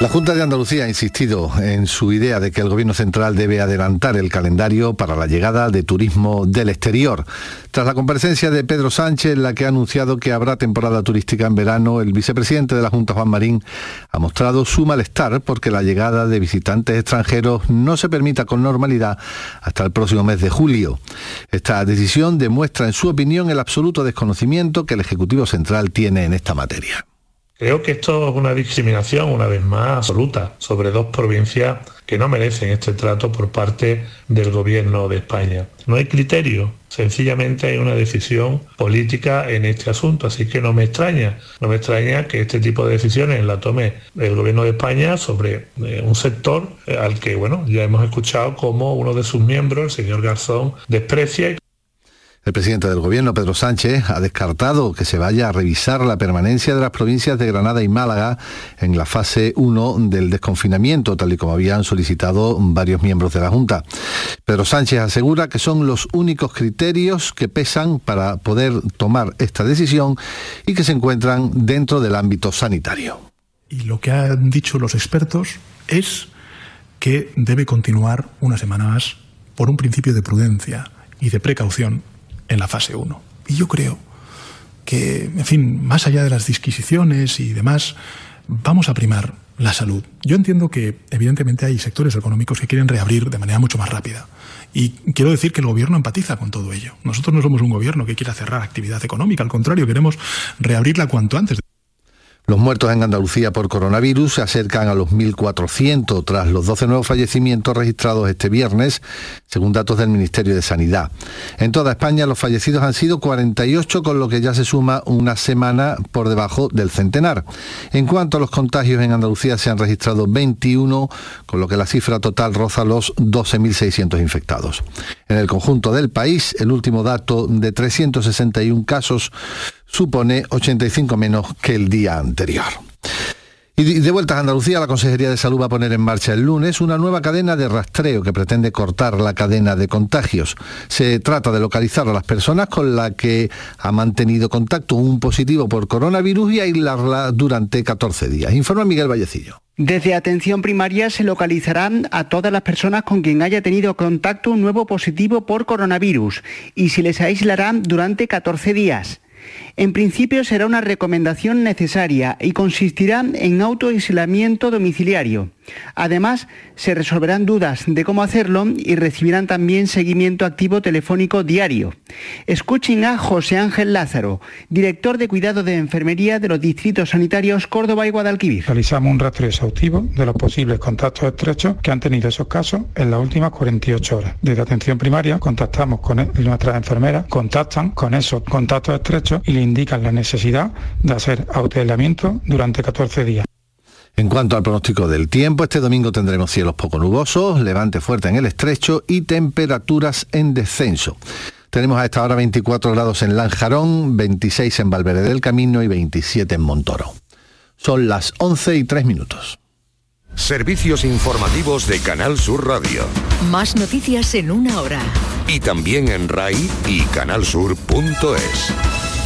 La Junta de Andalucía ha insistido en su idea de que el Gobierno Central debe adelantar el calendario para la llegada de turismo del exterior. Tras la comparecencia de Pedro Sánchez, en la que ha anunciado que habrá temporada turística en verano, el vicepresidente de la Junta, Juan Marín, ha mostrado su malestar porque la llegada de visitantes extranjeros no se permita con normalidad hasta el próximo mes de julio. Esta decisión demuestra, en su opinión, el absoluto desconocimiento que el Ejecutivo Central tiene en esta materia. Creo que esto es una discriminación, una vez más, absoluta sobre dos provincias que no merecen este trato por parte del gobierno de España. No hay criterio, sencillamente hay una decisión política en este asunto, así que no me extraña, no me extraña que este tipo de decisiones la tome el gobierno de España sobre eh, un sector eh, al que, bueno, ya hemos escuchado como uno de sus miembros, el señor Garzón, desprecia el presidente del Gobierno, Pedro Sánchez, ha descartado que se vaya a revisar la permanencia de las provincias de Granada y Málaga en la fase 1 del desconfinamiento, tal y como habían solicitado varios miembros de la Junta. Pedro Sánchez asegura que son los únicos criterios que pesan para poder tomar esta decisión y que se encuentran dentro del ámbito sanitario. Y lo que han dicho los expertos es que debe continuar una semana más por un principio de prudencia y de precaución en la fase 1. Y yo creo que, en fin, más allá de las disquisiciones y demás, vamos a primar la salud. Yo entiendo que evidentemente hay sectores económicos que quieren reabrir de manera mucho más rápida. Y quiero decir que el gobierno empatiza con todo ello. Nosotros no somos un gobierno que quiera cerrar actividad económica, al contrario, queremos reabrirla cuanto antes. Los muertos en Andalucía por coronavirus se acercan a los 1.400 tras los 12 nuevos fallecimientos registrados este viernes, según datos del Ministerio de Sanidad. En toda España los fallecidos han sido 48, con lo que ya se suma una semana por debajo del centenar. En cuanto a los contagios en Andalucía se han registrado 21, con lo que la cifra total roza los 12.600 infectados. En el conjunto del país, el último dato de 361 casos supone 85 menos que el día anterior. Y de vuelta a Andalucía, la Consejería de Salud va a poner en marcha el lunes una nueva cadena de rastreo que pretende cortar la cadena de contagios. Se trata de localizar a las personas con las que ha mantenido contacto un positivo por coronavirus y aislarla durante 14 días. Informa Miguel Vallecillo. Desde atención primaria se localizarán a todas las personas con quien haya tenido contacto un nuevo positivo por coronavirus y se les aislarán durante 14 días. En principio será una recomendación necesaria y consistirá en autoaislamiento domiciliario. Además, se resolverán dudas de cómo hacerlo y recibirán también seguimiento activo telefónico diario. Escuchen a José Ángel Lázaro, director de cuidado de enfermería de los distritos sanitarios Córdoba y Guadalquivir. Realizamos un rastreo exhaustivo de los posibles contactos estrechos que han tenido esos casos en las últimas 48 horas. Desde atención primaria contactamos con nuestras enfermeras, contactan con esos contactos estrechos y le indican la necesidad de hacer autoaislamiento durante 14 días. En cuanto al pronóstico del tiempo, este domingo tendremos cielos poco nubosos, levante fuerte en el estrecho y temperaturas en descenso. Tenemos a esta hora 24 grados en Lanjarón, 26 en Valverde del Camino y 27 en Montoro. Son las 11 y 3 minutos. Servicios informativos de Canal Sur Radio. Más noticias en una hora. Y también en RAI y canalsur.es.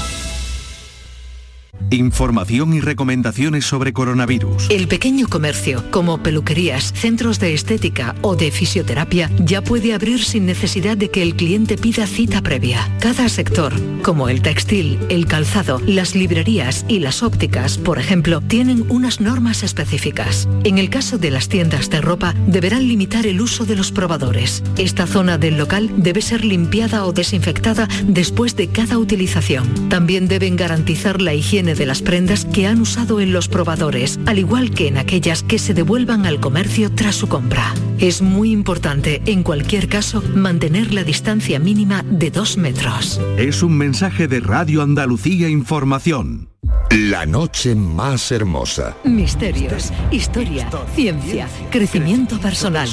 Información y recomendaciones sobre coronavirus. El pequeño comercio, como peluquerías, centros de estética o de fisioterapia, ya puede abrir sin necesidad de que el cliente pida cita previa. Cada sector, como el textil, el calzado, las librerías y las ópticas, por ejemplo, tienen unas normas específicas. En el caso de las tiendas de ropa, deberán limitar el uso de los probadores. Esta zona del local debe ser limpiada o desinfectada después de cada utilización. También deben garantizar la higiene de las prendas que han usado en los probadores, al igual que en aquellas que se devuelvan al comercio tras su compra. Es muy importante, en cualquier caso, mantener la distancia mínima de dos metros. Es un mensaje de Radio Andalucía Información. La noche más hermosa. Misterios, historia, ciencia, crecimiento personal.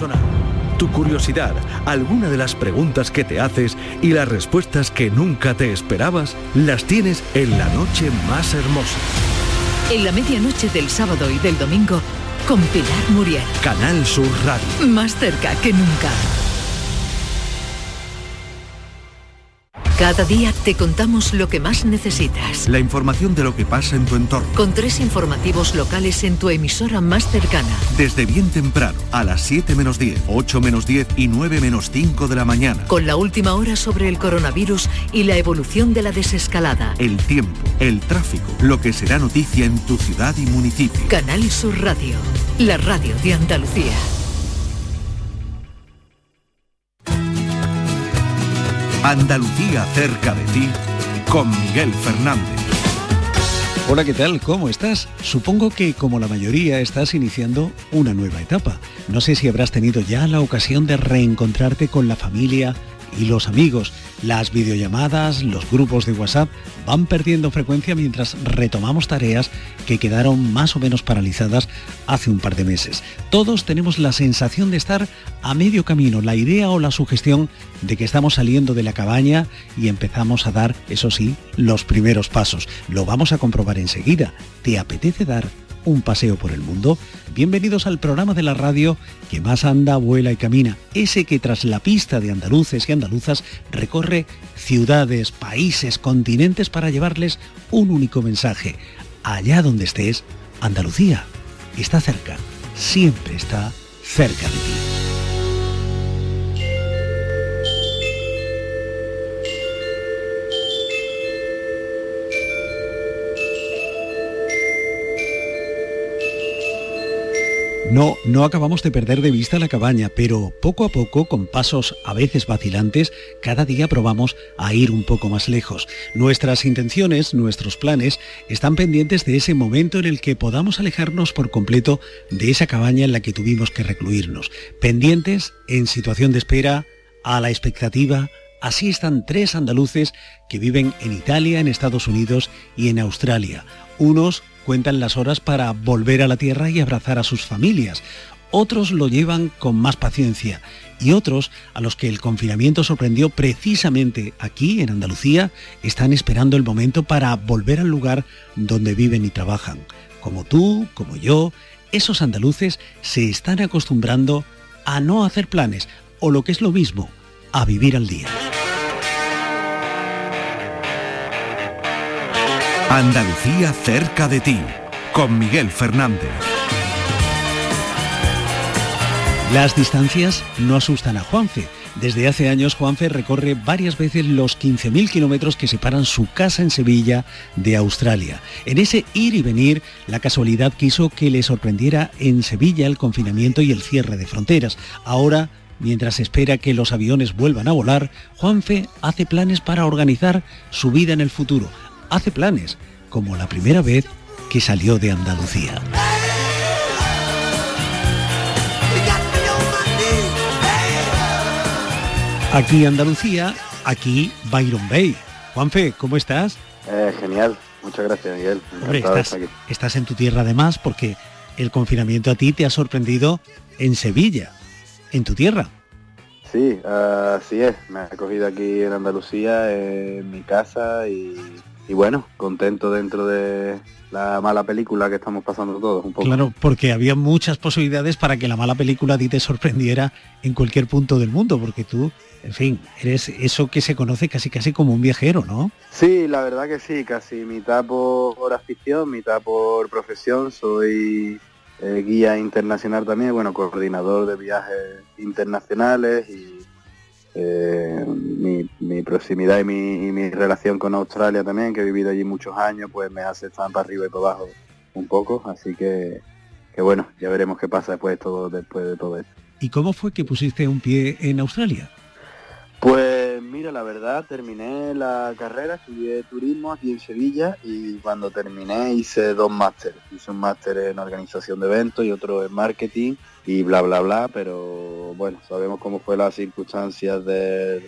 Tu curiosidad, alguna de las preguntas que te haces y las respuestas que nunca te esperabas, las tienes en la noche más hermosa. En la medianoche del sábado y del domingo, con Pilar Muriel. Canal Sur Radio. Más cerca que nunca. Cada día te contamos lo que más necesitas. La información de lo que pasa en tu entorno. Con tres informativos locales en tu emisora más cercana. Desde bien temprano, a las 7 menos 10, 8 menos 10 y 9 menos 5 de la mañana. Con la última hora sobre el coronavirus y la evolución de la desescalada. El tiempo, el tráfico, lo que será noticia en tu ciudad y municipio. Canal Sur Radio, la radio de Andalucía. Andalucía cerca de ti con Miguel Fernández. Hola, ¿qué tal? ¿Cómo estás? Supongo que como la mayoría estás iniciando una nueva etapa. No sé si habrás tenido ya la ocasión de reencontrarte con la familia y los amigos. Las videollamadas, los grupos de WhatsApp van perdiendo frecuencia mientras retomamos tareas que quedaron más o menos paralizadas hace un par de meses. Todos tenemos la sensación de estar a medio camino, la idea o la sugestión de que estamos saliendo de la cabaña y empezamos a dar, eso sí, los primeros pasos. Lo vamos a comprobar enseguida. ¿Te apetece dar un paseo por el mundo? Bienvenidos al programa de la radio que más anda, vuela y camina, ese que tras la pista de andaluces y andaluzas recorre ciudades, países, continentes para llevarles un único mensaje. Allá donde estés, Andalucía está cerca, siempre está cerca de ti. No, no acabamos de perder de vista la cabaña, pero poco a poco, con pasos a veces vacilantes, cada día probamos a ir un poco más lejos. Nuestras intenciones, nuestros planes, están pendientes de ese momento en el que podamos alejarnos por completo de esa cabaña en la que tuvimos que recluirnos. Pendientes, en situación de espera, a la expectativa, Así están tres andaluces que viven en Italia, en Estados Unidos y en Australia. Unos cuentan las horas para volver a la tierra y abrazar a sus familias. Otros lo llevan con más paciencia y otros, a los que el confinamiento sorprendió precisamente aquí, en Andalucía, están esperando el momento para volver al lugar donde viven y trabajan. Como tú, como yo, esos andaluces se están acostumbrando a no hacer planes, o lo que es lo mismo, a vivir al día. Andalucía cerca de ti, con Miguel Fernández. Las distancias no asustan a Juanfe. Desde hace años Juanfe recorre varias veces los 15.000 kilómetros que separan su casa en Sevilla de Australia. En ese ir y venir, la casualidad quiso que le sorprendiera en Sevilla el confinamiento y el cierre de fronteras. Ahora, mientras espera que los aviones vuelvan a volar, Juanfe hace planes para organizar su vida en el futuro hace planes, como la primera vez que salió de Andalucía. Aquí Andalucía, aquí Byron Bay. Juanfe, ¿cómo estás? Eh, genial, muchas gracias Miguel. Hombre, estás, estás en tu tierra además porque el confinamiento a ti te ha sorprendido en Sevilla, en tu tierra. Sí, así es. Me ha cogido aquí en Andalucía, en mi casa y y bueno, contento dentro de la mala película que estamos pasando todos un poco. Claro, porque había muchas posibilidades para que la mala película a ti te sorprendiera en cualquier punto del mundo, porque tú, en fin, eres eso que se conoce casi casi como un viajero, ¿no? Sí, la verdad que sí, casi mitad por afición, mitad por profesión, soy eh, guía internacional también, bueno, coordinador de viajes internacionales y eh, mi, proximidad y mi, relación con Australia también, que he vivido allí muchos años, pues me hace estar para arriba y para abajo un poco, así que, que bueno, ya veremos qué pasa después, todo, después de todo esto. ¿Y cómo fue que pusiste un pie en Australia? Pues mira, la verdad, terminé la carrera, estudié turismo aquí en Sevilla y cuando terminé hice dos másteres. Hice un máster en organización de eventos y otro en marketing y bla, bla, bla, pero bueno, sabemos cómo fue las circunstancias del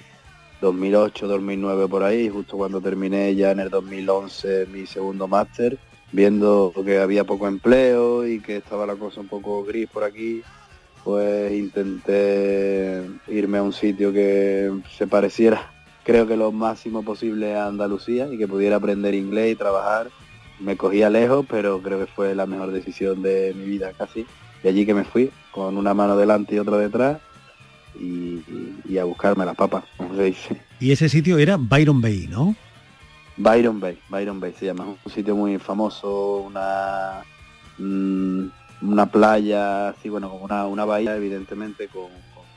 2008, 2009 por ahí, justo cuando terminé ya en el 2011 mi segundo máster, viendo que había poco empleo y que estaba la cosa un poco gris por aquí, pues intenté irme a un sitio que se pareciera, creo que lo máximo posible a Andalucía y que pudiera aprender inglés y trabajar. Me cogía lejos, pero creo que fue la mejor decisión de mi vida casi. De allí que me fui, con una mano delante y otra detrás. y, a buscarme las papas, como se dice. Y ese sitio era Byron Bay, ¿no? Byron Bay, Byron Bay se llama, un sitio muy famoso, una mm, una playa, así bueno, como una, una bahía evidentemente con,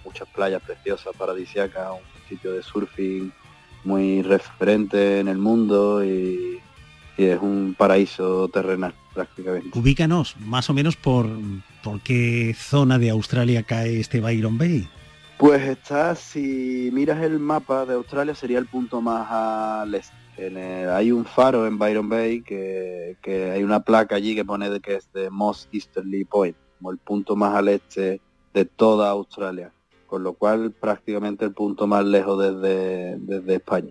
muchas playas preciosas, paradisíacas, un sitio de surfing muy referente en el mundo y, es un paraíso terrenal prácticamente. Ubícanos más o menos por, por qué zona de Australia cae este Byron Bay. Pues está, si miras el mapa de Australia, sería el punto más al este. Hay un faro en Byron Bay que, que, hay una placa allí que pone de que es de Most Easterly Point, como el punto más al este de toda Australia con lo cual prácticamente el punto más lejos desde, desde España.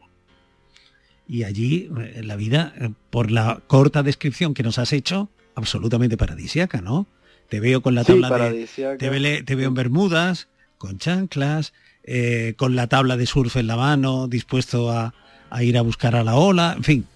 Y allí eh, la vida, eh, por la corta descripción que nos has hecho, absolutamente paradisiaca, ¿no? Te veo con la tabla de... Te, te, veo en Bermudas, con chanclas, eh, con la tabla de surf en la mano, dispuesto a, ir a buscar a la ola, en fin.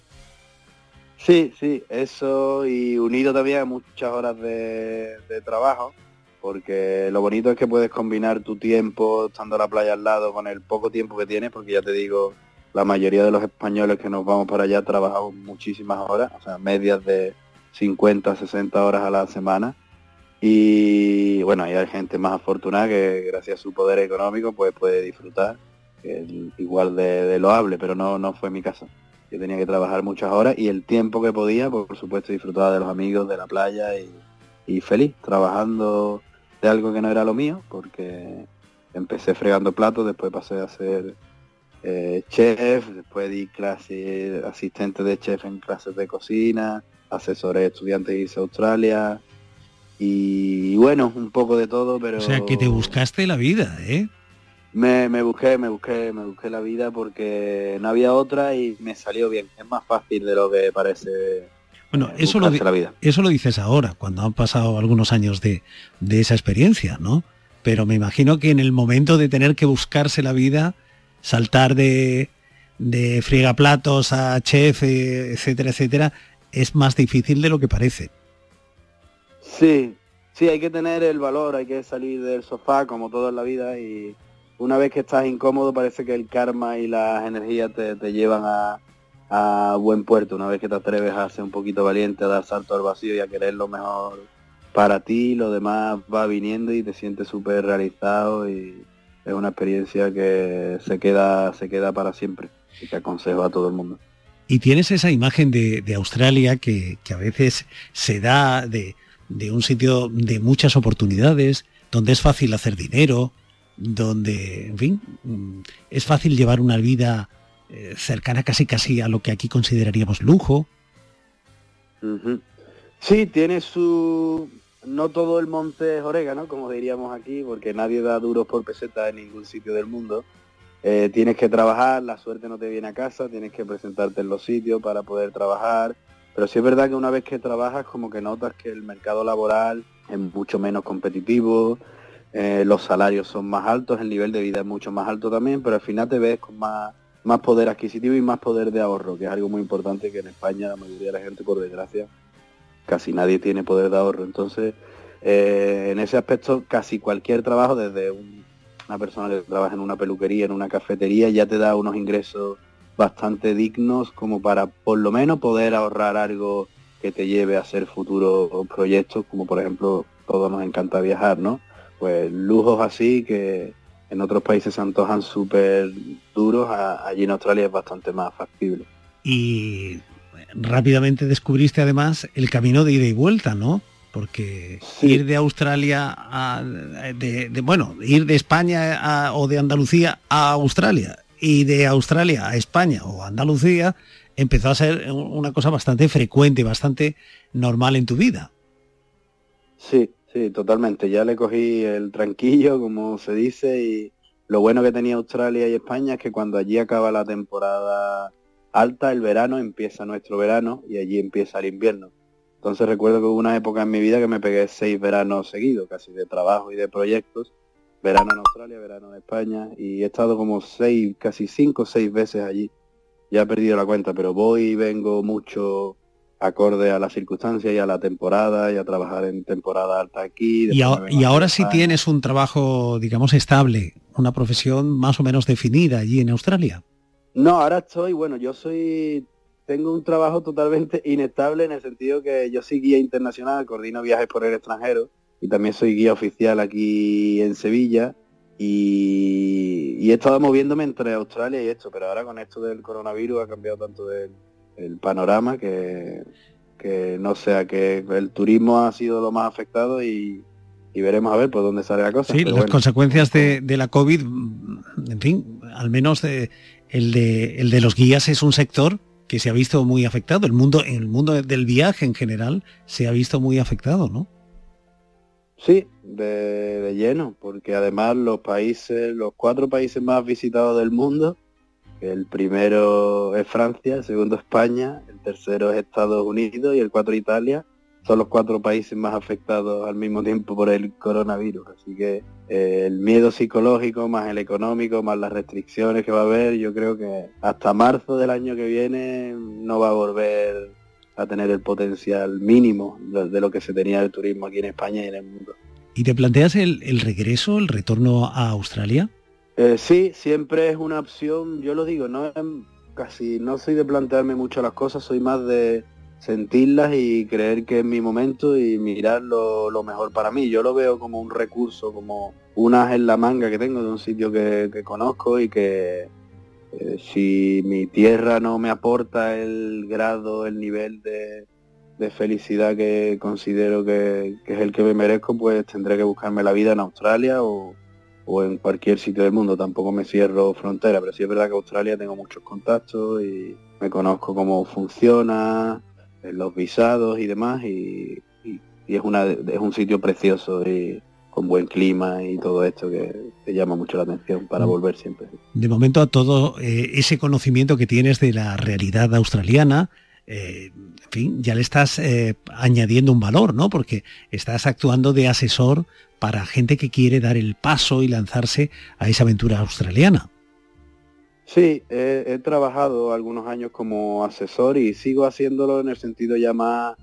Sí, sí, eso y unido también a muchas horas de trabajo, porque lo bonito es que puedes combinar tu tiempo estando a la playa al lado con el poco tiempo que tienes, porque ya te digo, la mayoría de los españoles que nos vamos para allá trabajamos muchísimas horas, o sea, medias de 50, 60 horas a la semana. Y bueno, hay gente más afortunada que gracias a su poder económico pues puede disfrutar igual de, loable, pero no, no fue mi caso. Yo tenía que trabajar muchas horas y el tiempo que podía, por supuesto disfrutaba de los amigos, de la playa y, y feliz, trabajando de algo que no era lo mío, porque empecé fregando platos, después pasé a ser eh, chef, después di clase asistente de chef en clases de cocina, asesoré estudiantes de a Australia y, bueno, un poco de todo, pero... O sea, que te buscaste la vida, ¿eh? Me, me, busqué, me busqué, me busqué la vida porque no había otra y me salió bien. Es más fácil de lo que parece bueno, eso lo, eso lo dices ahora, cuando han pasado algunos años de, esa experiencia, ¿no? Pero me imagino que en el momento de tener que buscarse la vida, saltar de, de friegaplatos a chef, eh, etcétera, etcétera, es más difícil de lo que parece. Sí, sí, hay que tener el valor, hay que salir del sofá como todo en la vida y una vez que estás incómodo parece que el karma y las energías te llevan a, a buen puerto una vez que te atreves a ser un poquito valiente, a dar salto al vacío y a querer lo mejor para ti, lo demás va viniendo y te sientes súper realizado y es una experiencia que se queda, se queda para siempre y que aconsejo a todo el mundo. Y tienes esa imagen de, Australia que, a veces se da de, de un sitio de muchas oportunidades, donde es fácil hacer dinero, donde, en fin, mm, es fácil llevar una vida eh, cercana casi casi a lo que aquí consideraríamos lujo. Sí, tiene su... No todo el monte es orégano, como diríamos aquí, porque nadie da duros por peseta en ningún sitio del mundo. Eh, tienes que trabajar, la suerte no te viene a casa, tienes que presentarte en los sitios para poder trabajar. Pero sí es verdad que una vez que trabajas, como que notas que el mercado laboral es mucho menos competitivo, eh, los salarios son más altos, el nivel de vida es mucho más alto también, pero al final te ves con más más poder adquisitivo y más poder de ahorro, que es algo muy importante que en España la mayoría de la gente, por desgracia, casi nadie tiene poder de ahorro. Entonces, eh, en ese aspecto, casi cualquier trabajo, desde una persona que trabaja en una peluquería, en una cafetería, ya te da unos ingresos bastante dignos como para por lo menos poder ahorrar algo que te lleve a hacer futuros proyectos, como por ejemplo, todos nos encanta viajar, ¿no? Pues lujos así que, en otros países se antojan súper duros, allí en Australia es bastante más factible. Y rápidamente descubriste además el camino de ida y vuelta, ¿no? Porque ir de Australia a, de, bueno, ir de España o de Andalucía a Australia y de Australia a España o Andalucía empezó a ser una cosa bastante frecuente, bastante normal en tu vida. Sí, Sí, totalmente. Ya le cogí el tranquillo, como se dice, y lo bueno que tenía Australia y España es que cuando allí acaba la temporada alta, el verano, empieza nuestro verano y allí empieza el invierno. Entonces recuerdo que hubo una época en mi vida que me pegué seis veranos seguidos, casi de trabajo y de proyectos. Verano en Australia, verano en España, y he estado como seis, casi cinco o seis veces allí. Ya he perdido la cuenta, pero voy y vengo mucho acorde a las circunstancias y a la temporada y a trabajar en temporada alta aquí. Y, ahora sí tienes un trabajo, digamos, estable, una profesión más o menos definida allí en Australia. No, ahora estoy, bueno, yo soy, tengo un trabajo totalmente inestable en el sentido que yo soy guía internacional, coordino viajes por el extranjero y también soy guía oficial aquí en Sevilla y, he estado moviéndome entre Australia y esto, pero ahora con esto del coronavirus ha cambiado tanto el, panorama que, que no sea que el turismo ha sido lo más afectado y, veremos a ver por dónde sale la cosa. Sí, las consecuencias de, la COVID, en fin, al menos de, el, de, el de los guías es un sector que se ha visto muy afectado. El mundo, el mundo del viaje en general se ha visto muy afectado, ¿no? Sí, de, lleno, porque además los países, los cuatro países más visitados del mundo, el primero es Francia, el segundo España, el tercero es Estados Unidos y el cuatro Italia, son los cuatro países más afectados al mismo tiempo por el coronavirus. Así que eh, el miedo psicológico, más el económico, más las restricciones que va a haber, yo creo que hasta marzo del año que viene no va a volver a tener el potencial mínimo de, lo que se tenía el turismo aquí en España y en el mundo. ¿Y te planteas el, regreso, el retorno a Australia? Eh, sí, siempre es una opción, yo lo digo, no casi no soy de plantearme mucho las cosas, soy más de sentirlas y creer que es mi momento y mirar lo, mejor para mí. Yo lo veo como un recurso, como unas en la manga que tengo de un sitio que conozco y que, eh, si mi tierra no me aporta el grado, el nivel de, felicidad que considero que, es el que me merezco, pues tendré que buscarme la vida en Australia o, en cualquier sitio del mundo. Tampoco me cierro frontera, pero sí es verdad que Australia tengo muchos contactos y me conozco cómo funciona, eh, los visados y demás, y, es, una, es un sitio precioso y, con buen clima y todo esto que te llama mucho la atención para mm. volver siempre. De momento a todo eh, ese conocimiento que tienes de la realidad australiana, eh, en fin, ya le estás eh, añadiendo un valor, ¿no? Porque estás actuando de asesor para gente que quiere dar el paso y lanzarse a esa aventura australiana. Sí, he trabajado algunos años como asesor y sigo haciéndolo en el sentido ya más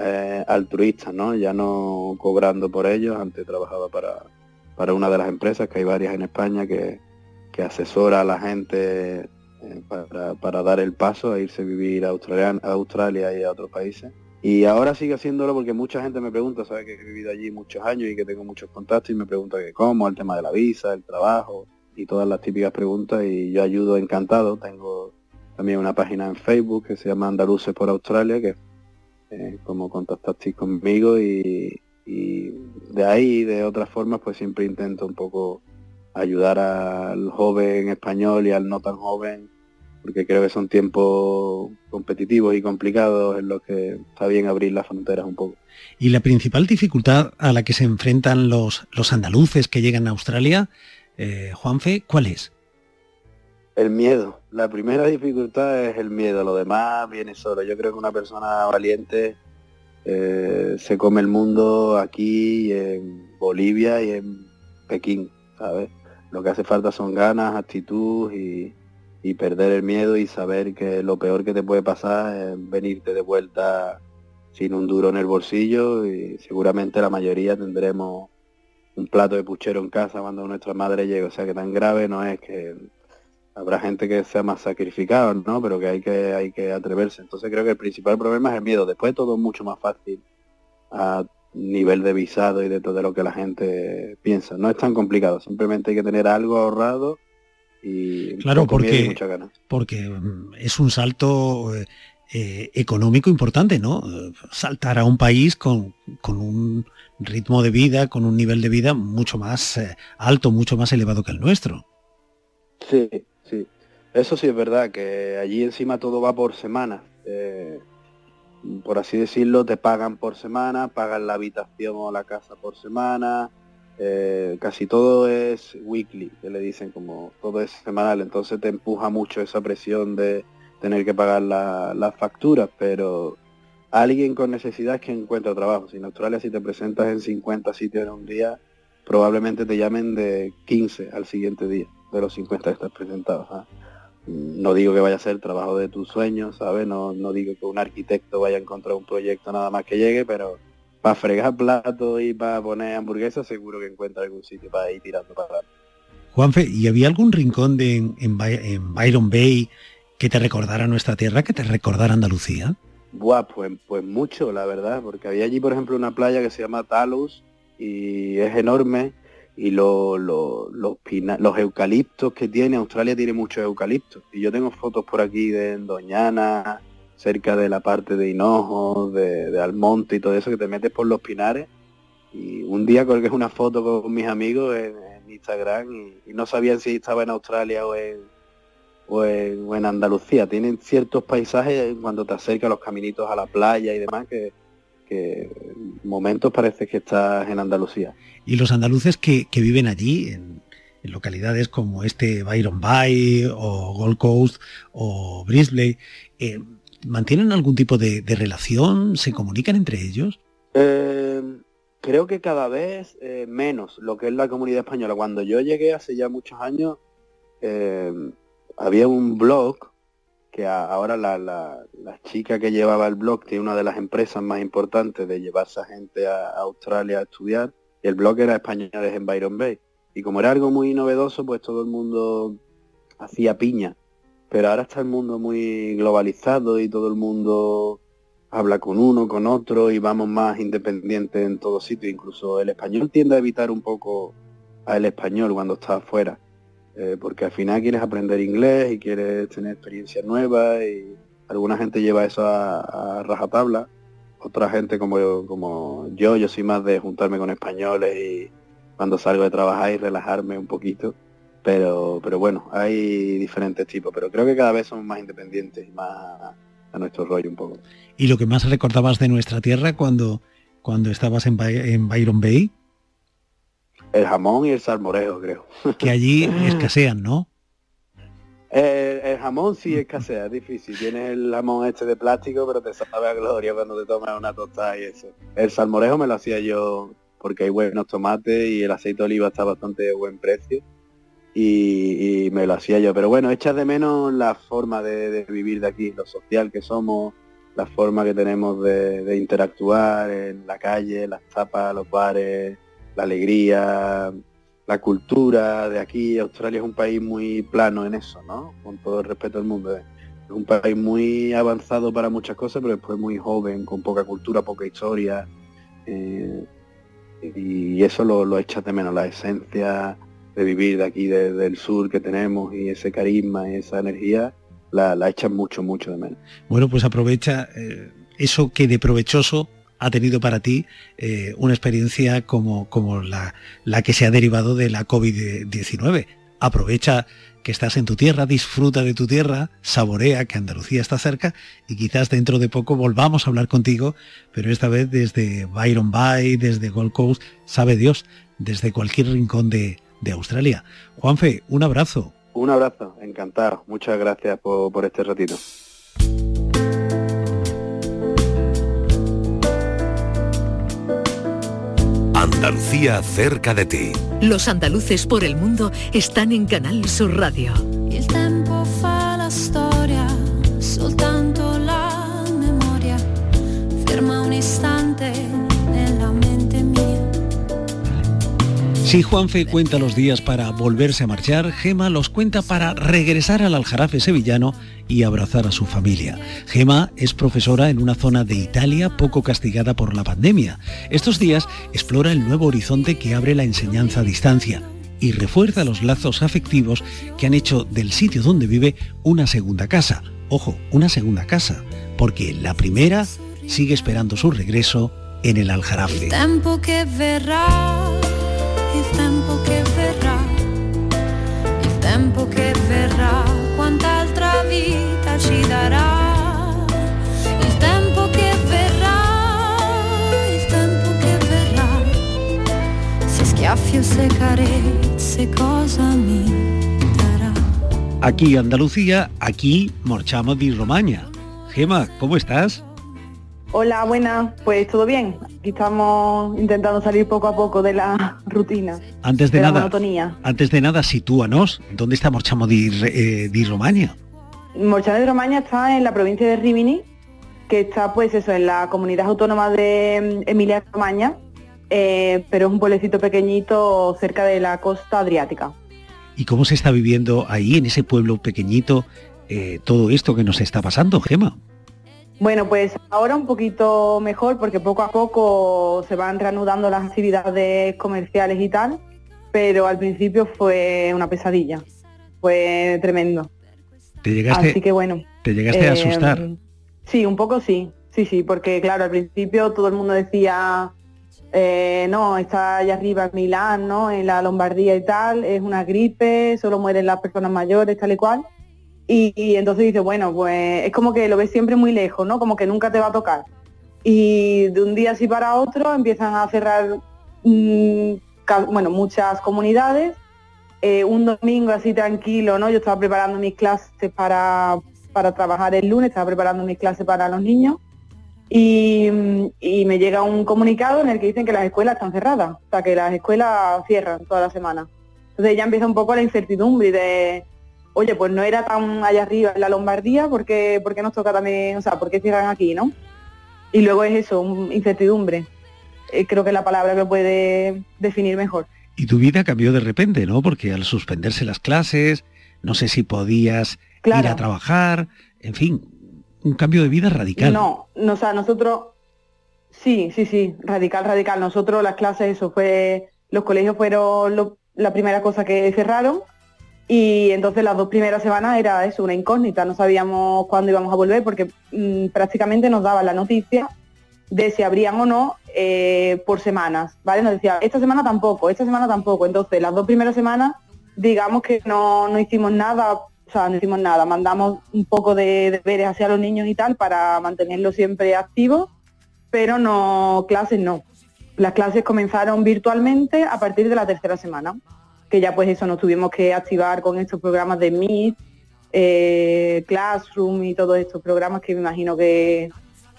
eh, altruistas, ¿no? Ya no cobrando por ellos. Antes trabajaba para, para una de las empresas, que hay varias en España, que, asesora a la gente eh, para, dar el paso a irse a vivir a Australia, a Australia y a otros países. Y ahora sigue haciéndolo porque mucha gente me pregunta, sabe que he vivido allí muchos años y que tengo muchos contactos y me pregunta que cómo, el tema de la visa, el trabajo y todas las típicas preguntas y yo ayudo encantado. Tengo también una página en Facebook que se llama Andaluces por Australia, que eh, como contactasteis conmigo y, de ahí de otras formas pues siempre intento un poco ayudar al joven español y al no tan joven porque creo que son tiempos competitivos y complicados en los que está bien abrir las fronteras un poco. ¿Y la principal dificultad a la que se enfrentan los, los andaluces que llegan a Australia, eh, Juanfe, cuál es? El miedo. La primera dificultad es el miedo, lo demás viene solo. Yo creo que una persona valiente eh, se come el mundo aquí en Bolivia y en Pekín, ¿sabes? Lo que hace falta son ganas, actitud y, perder el miedo y saber que lo peor que te puede pasar es venirte de vuelta sin un duro en el bolsillo y seguramente la mayoría tendremos un plato de puchero en casa cuando nuestra madre llegue. O sea que tan grave no es que habrá gente que sea más sacrificado, ¿no? Pero que hay que hay que atreverse. Entonces creo que el principal problema es el miedo. Después todo es mucho más fácil a nivel de visado y de todo lo que la gente piensa. No es tan complicado, simplemente hay que tener algo ahorrado y claro, porque, porque mm, es un salto eh, eh, económico importante, ¿no? Saltar a un país con, con, un ritmo de vida, con un nivel de vida mucho más eh, alto, mucho más elevado que el nuestro. Sí, eso sí es verdad, que allí encima todo va por semana. Eh, por así decirlo, te pagan por semana, pagan la habitación o la casa por semana. Eh, casi todo es weekly, que le dicen como todo es semanal, entonces te empuja mucho esa presión de tener que pagar las facturas, pero alguien con necesidad que encuentra trabajo. Si en Australia si te presentas en 50 sitios en un día, probablemente te llamen de 15 al siguiente día, de los 50 que estás presentado. No digo que vaya a ser el trabajo de tus sueños, ¿sabes? No, no digo que un arquitecto vaya a encontrar un proyecto nada más que llegue, pero para fregar platos y para poner hamburguesas seguro que encuentra algún sitio para ir tirando para adelante. Juanfe, ¿y había algún rincón de, en, Byron Bay que te recordara nuestra tierra, que te recordara Andalucía? Buah, pues, pues mucho, la verdad, porque había allí, por ejemplo, una playa que se llama Talus y es enorme y los, los eucaliptos que tiene, Australia tiene muchos eucaliptos. Y yo tengo fotos por aquí de Doñana, cerca de la parte de Hinojo, de, Almonte y todo eso, que te metes por los pinares. Y un día colgué una foto con mis amigos en, Instagram y, no sabían si estaba en Australia o en, o en, Andalucía. Tienen ciertos paisajes cuando te acercas los caminitos a la playa y demás que, que momentos parece que estás en Andalucía. Y los andaluces que, viven allí, en, localidades como este Byron Bay o Gold Coast o Brisbane, eh, ¿mantienen algún tipo de, relación? ¿Se comunican entre ellos? Eh, creo que cada vez eh, menos lo que es la comunidad española. Cuando yo llegué hace ya muchos años, había un blog que ahora la, la, chica que llevaba el blog tiene una de las empresas más importantes de llevarse a gente a, Australia a estudiar, y el blog era Españoles en Byron Bay. Y como era algo muy novedoso, pues todo el mundo hacía piña. Pero ahora está el mundo muy globalizado y todo el mundo habla con uno, con otro y vamos más independientes en todo sitio. Incluso el español tiende a evitar un poco al español cuando está afuera. Eh, porque al final quieres aprender inglés y quieres tener experiencias nuevas y alguna gente lleva eso a, rajatabla, otra gente como yo, como yo, yo soy más de juntarme con españoles y cuando salgo de trabajar y relajarme un poquito, pero, pero bueno, hay diferentes tipos, pero creo que cada vez somos más independientes y más a, nuestro rollo un poco. ¿Y lo que más recordabas de nuestra tierra cuando, cuando estabas en, en Byron Bay? El jamón y el salmorejo, creo. Que allí escasean, ¿no? El, jamón sí escasea, es difícil. Tienes el jamón este de plástico, pero te sabe a gloria cuando te tomas una tostada y eso. El salmorejo me lo hacía yo porque hay buenos tomates y el aceite de oliva está bastante de buen precio. Y, me lo hacía yo. Pero bueno, echas de menos la forma de, vivir de aquí, lo social que somos, la forma que tenemos de, de interactuar en la calle, las tapas, los bares, la alegría, la cultura de aquí. Australia es un país muy plano en eso, ¿no? Con todo el respeto del mundo. Es un país muy avanzado para muchas cosas, pero después muy joven, con poca cultura, poca historia. Eh, y eso lo, lo de menos, la esencia de vivir de aquí, del sur que tenemos y ese carisma y esa energía, la, la echas mucho, mucho de menos. Bueno, pues aprovecha eh, eso que de provechoso ha tenido para ti eh, una experiencia como, como la, que se ha derivado de la COVID-19. Aprovecha que estás en tu tierra, disfruta de tu tierra, saborea que Andalucía está cerca y quizás dentro de poco volvamos a hablar contigo, pero esta vez desde Byron Bay, desde Gold Coast, sabe Dios, desde cualquier rincón de, de Australia. Juanfe, un abrazo. Un abrazo, encantado. Muchas gracias por este ratito. Andalucía cerca de ti. Los andaluces por el mundo están en Canal Sur Radio. Si Juanfe cuenta los días para volverse a marchar, Gema los cuenta para regresar al Aljarafe sevillano y abrazar a su familia. Gema es profesora en una zona de Italia poco castigada por la pandemia. Estos días explora el nuevo horizonte que abre la enseñanza a distancia y refuerza los lazos afectivos que han hecho del sitio donde vive una segunda casa. Ojo, una segunda casa, porque la primera sigue esperando su regreso en el Aljarafe. El tiempo que verá, el tiempo que verá, cuánta vita ci darà il tempo che verrà, il tempo che verrà, se schiaffi o se cosa mi dará. Aquí Andalucía, aquí Morchamo di Romaña. Gema, ¿cómo estás? Hola, buenas. Pues todo bien. Aquí estamos intentando salir poco a poco de la rutina. Antes de, nada, monotonía. antes de nada, sitúanos. ¿Dónde está Morchamo di, eh, di Romagna? Morchamo de Romaña está en la provincia de Rimini, que está pues eso, en la comunidad autónoma de mm, Emilia Romagna, eh, pero es un pueblecito pequeñito cerca de la costa adriática. ¿Y cómo se está viviendo ahí, en ese pueblo pequeñito, eh, todo esto que nos está pasando, Gema? Bueno, pues ahora un poquito mejor porque poco a poco se van reanudando las actividades comerciales y tal, pero al principio fue una pesadilla, fue tremendo. ¿Te llegaste, Así que bueno. ¿te llegaste a eh, asustar? Sí, un poco sí, sí, sí, porque claro, al principio todo el mundo decía, eh, no, está allá arriba en Milán, ¿no? En la Lombardía y tal, es una gripe, solo mueren las personas mayores, tal y cual. Y, entonces dice, bueno, pues es como que lo ves siempre muy lejos, ¿no? Como que nunca te va a tocar. Y de un día así para otro empiezan a cerrar, mm, bueno, muchas comunidades. Eh, un domingo así tranquilo, ¿no? Yo estaba preparando mis clases para, para trabajar el lunes, estaba preparando mis clases para los niños. Y, y me llega un comunicado en el que dicen que las escuelas están cerradas, o sea, que las escuelas cierran toda la semana. Entonces ya empieza un poco la incertidumbre de, oye, pues no era tan allá arriba en la Lombardía, ¿por qué, por qué nos toca también, o sea, por qué cierran aquí, no? Y luego es eso, un- incertidumbre. Eh, creo que es la palabra que puede definir mejor. Y tu vida cambió de repente, ¿no? Porque al suspenderse las clases, no sé si podías ir a trabajar, en fin, un cambio de vida radical. No, no, o sea, nosotros, sí, sí, sí, radical, radical. Nosotros las clases, eso fue, los colegios fueron lo- la primera cosa que cerraron y entonces las dos primeras semanas era eso, una incógnita, no sabíamos cuándo íbamos a volver porque mm, prácticamente nos daban la noticia de si abrían o no eh, por semanas, ¿vale? Nos decía, esta semana tampoco, esta semana tampoco. Entonces, las dos primeras semanas, digamos que no, no hicimos nada, o sea, no hicimos nada, mandamos un poco de deberes hacia los niños y tal para mantenerlos siempre activos, pero no, clases no. Las clases comenzaron virtualmente a partir de la tercera semana, que ya pues eso nos tuvimos que activar con estos programas de Meet, eh, Classroom y todos estos programas que me imagino que,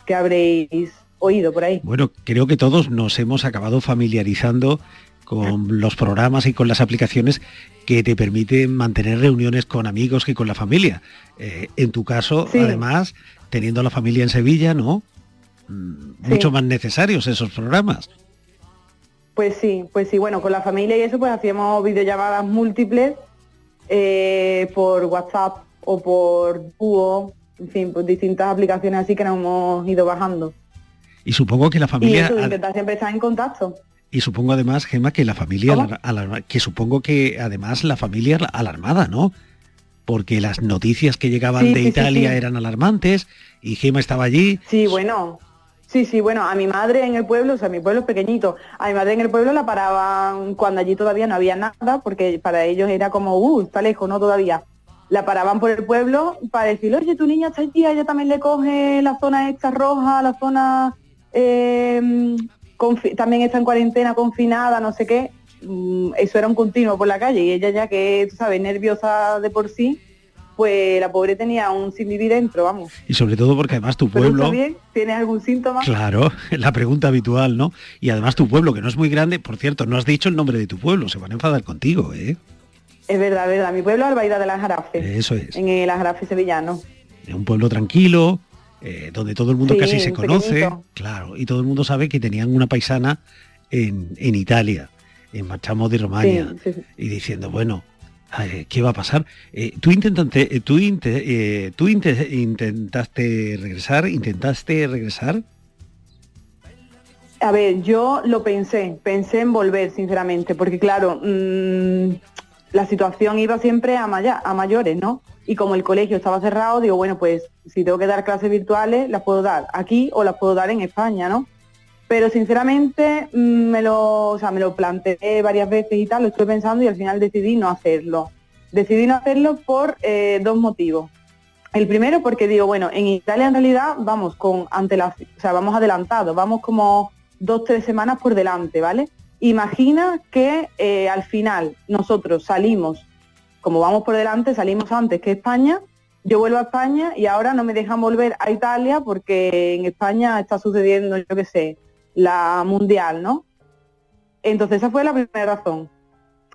que habréis oído por ahí. Bueno, creo que todos nos hemos acabado familiarizando con los programas y con las aplicaciones que te permiten mantener reuniones con amigos y con la familia. Eh, en tu caso, Sí. además, teniendo a la familia en Sevilla, ¿no? Mm, Sí. Mucho más necesarios esos programas. Pues sí, pues sí, bueno, con la familia y eso pues hacíamos videollamadas múltiples eh, por WhatsApp o por Duo, en fin, pues distintas aplicaciones así que nos hemos ido bajando. Y supongo que la Y familia... eso intentar siempre estar en contacto. Y supongo además, Gema, que la familia, que supongo que además la familia al- alarmada, ¿no? Porque las noticias que llegaban Sí, de sí, Italia sí. eran alarmantes y Gema estaba allí. Sí, bueno, sí, sí, bueno, a mi madre en el pueblo, o sea, mi pueblo es pequeñito, a mi madre en el pueblo la paraban cuando allí todavía no había nada, porque para ellos era como, uh, está lejos, no todavía. La paraban por el pueblo para decir, oye, tu niña está allí, ella también le coge la zona esta roja, la zona confi- también está en cuarentena, confinada, no sé qué. Mm, Eso era un continuo por la calle y ella ya que, tú sabes, nerviosa de por sí, pues la pobre tenía un sin vivir dentro, vamos. Y sobre todo porque además tu ¿Pero pueblo... bien? ¿Tienes algún síntoma? Claro, la pregunta habitual, ¿no? Y además tu pueblo, que no es muy grande, por cierto, no has dicho el nombre de tu pueblo, se van a enfadar contigo, ¿eh? Es verdad, es verdad. Mi pueblo es Albaida de las Jarafes, Eso es. en el Ajarafe sevillano. Es un pueblo tranquilo, eh, donde todo el mundo Sí, casi se conoce, pequeñito. claro, y todo el mundo sabe que tenían una paisana en, en Italia, en Marchamo di Romagna, Sí, sí, sí. y diciendo, bueno, ¿qué va a pasar? Eh, tú intentaste, eh, tú, eh, tú inte- intentaste regresar, intentaste regresar, A ver, yo lo pensé, pensé en volver, sinceramente, porque claro, mm, la situación iba siempre a, maya- a mayores, ¿no? Y como el colegio estaba cerrado, digo, bueno, pues si tengo que dar clases virtuales, las puedo dar aquí o las puedo dar en España, ¿no? Pero sinceramente mm, me lo, o sea, me lo planteé varias veces y tal, lo estuve pensando y al final decidí no hacerlo. Decidí no hacerlo por eh, dos motivos. El primero porque digo, bueno, en Italia en realidad vamos con ante la, o sea, vamos adelantados, vamos como dos, tres semanas por delante, ¿vale? Imagina que eh, al final nosotros salimos, como vamos por delante, salimos antes que España yo vuelvo a España y ahora no me dejan volver a Italia porque en España está sucediendo, yo qué sé, la mundial, ¿no? Entonces esa fue la primera razón.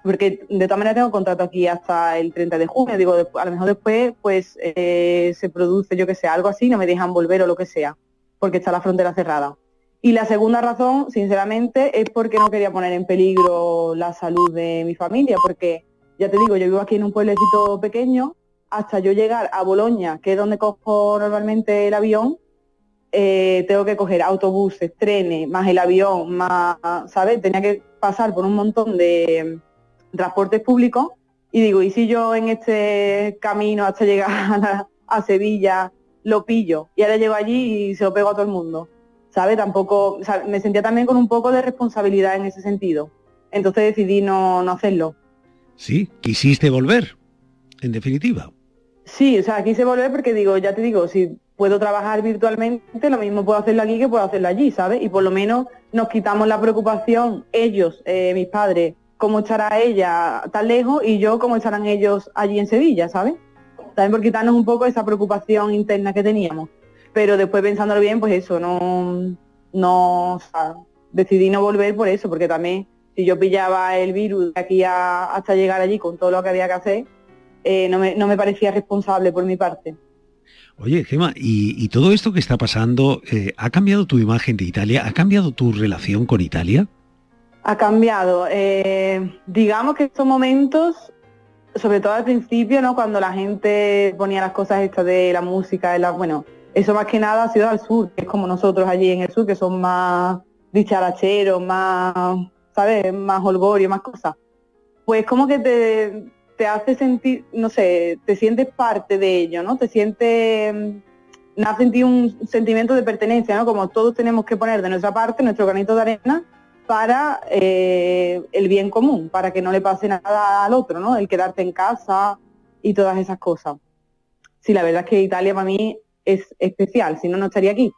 Porque de todas maneras tengo contrato aquí hasta el 30 de junio. Digo, a lo mejor después pues eh, se produce, yo qué sé, algo así, no me dejan volver o lo que sea, porque está la frontera cerrada. Y la segunda razón, sinceramente, es porque no quería poner en peligro la salud de mi familia, porque ya te digo, yo vivo aquí en un pueblecito pequeño, hasta yo llegar a Boloña, que es donde cojo normalmente el avión, eh, tengo que coger autobuses, trenes, más el avión, más, ¿sabes? Tenía que pasar por un montón de transportes públicos y digo, ¿y si yo en este camino hasta llegar a, Sevilla lo pillo y ahora llego allí y se lo pego a todo el mundo? ¿Sabe? Tampoco, me sentía también con un poco de responsabilidad en ese sentido. Entonces decidí no, no hacerlo. Sí, quisiste volver, en definitiva. Sí, o sea, quise volver porque digo, ya te digo, si puedo trabajar virtualmente, lo mismo puedo hacerlo aquí que puedo hacerlo allí, ¿sabes? Y por lo menos nos quitamos la preocupación, ellos, eh, mis padres, cómo estará ella tan lejos y yo cómo estarán ellos allí en Sevilla, ¿sabes? También por quitarnos un poco esa preocupación interna que teníamos. Pero después pensándolo bien, pues eso, no, no, decidí no volver por eso, porque también si yo pillaba el virus de aquí hasta llegar allí con todo lo que había que hacer, eh, no, me, parecía responsable por mi parte. Oye, Gema, ¿y, todo esto que está pasando eh, ha cambiado tu imagen de Italia? ¿Ha cambiado tu relación con Italia? Ha cambiado. Eh, digamos que estos momentos, sobre todo al principio, ¿no? Cuando la gente ponía las cosas estas de la música, de la, bueno, eso más que nada ha sido al sur, que es como nosotros allí en el sur, que son más dicharacheros, más, ¿sabes? Más holgorio, más cosas. Pues como que te, te hace sentir, no sé, te sientes parte de ello, ¿no? Te sientes, mm, nace en ti un sentimiento de pertenencia, ¿no? Como todos tenemos que poner de nuestra parte nuestro granito de arena para eh, el bien común, para que no le pase nada al otro, ¿no? El quedarte en casa y todas esas cosas. Sí, la verdad es que Italia para mí es especial, si no, no estaría aquí.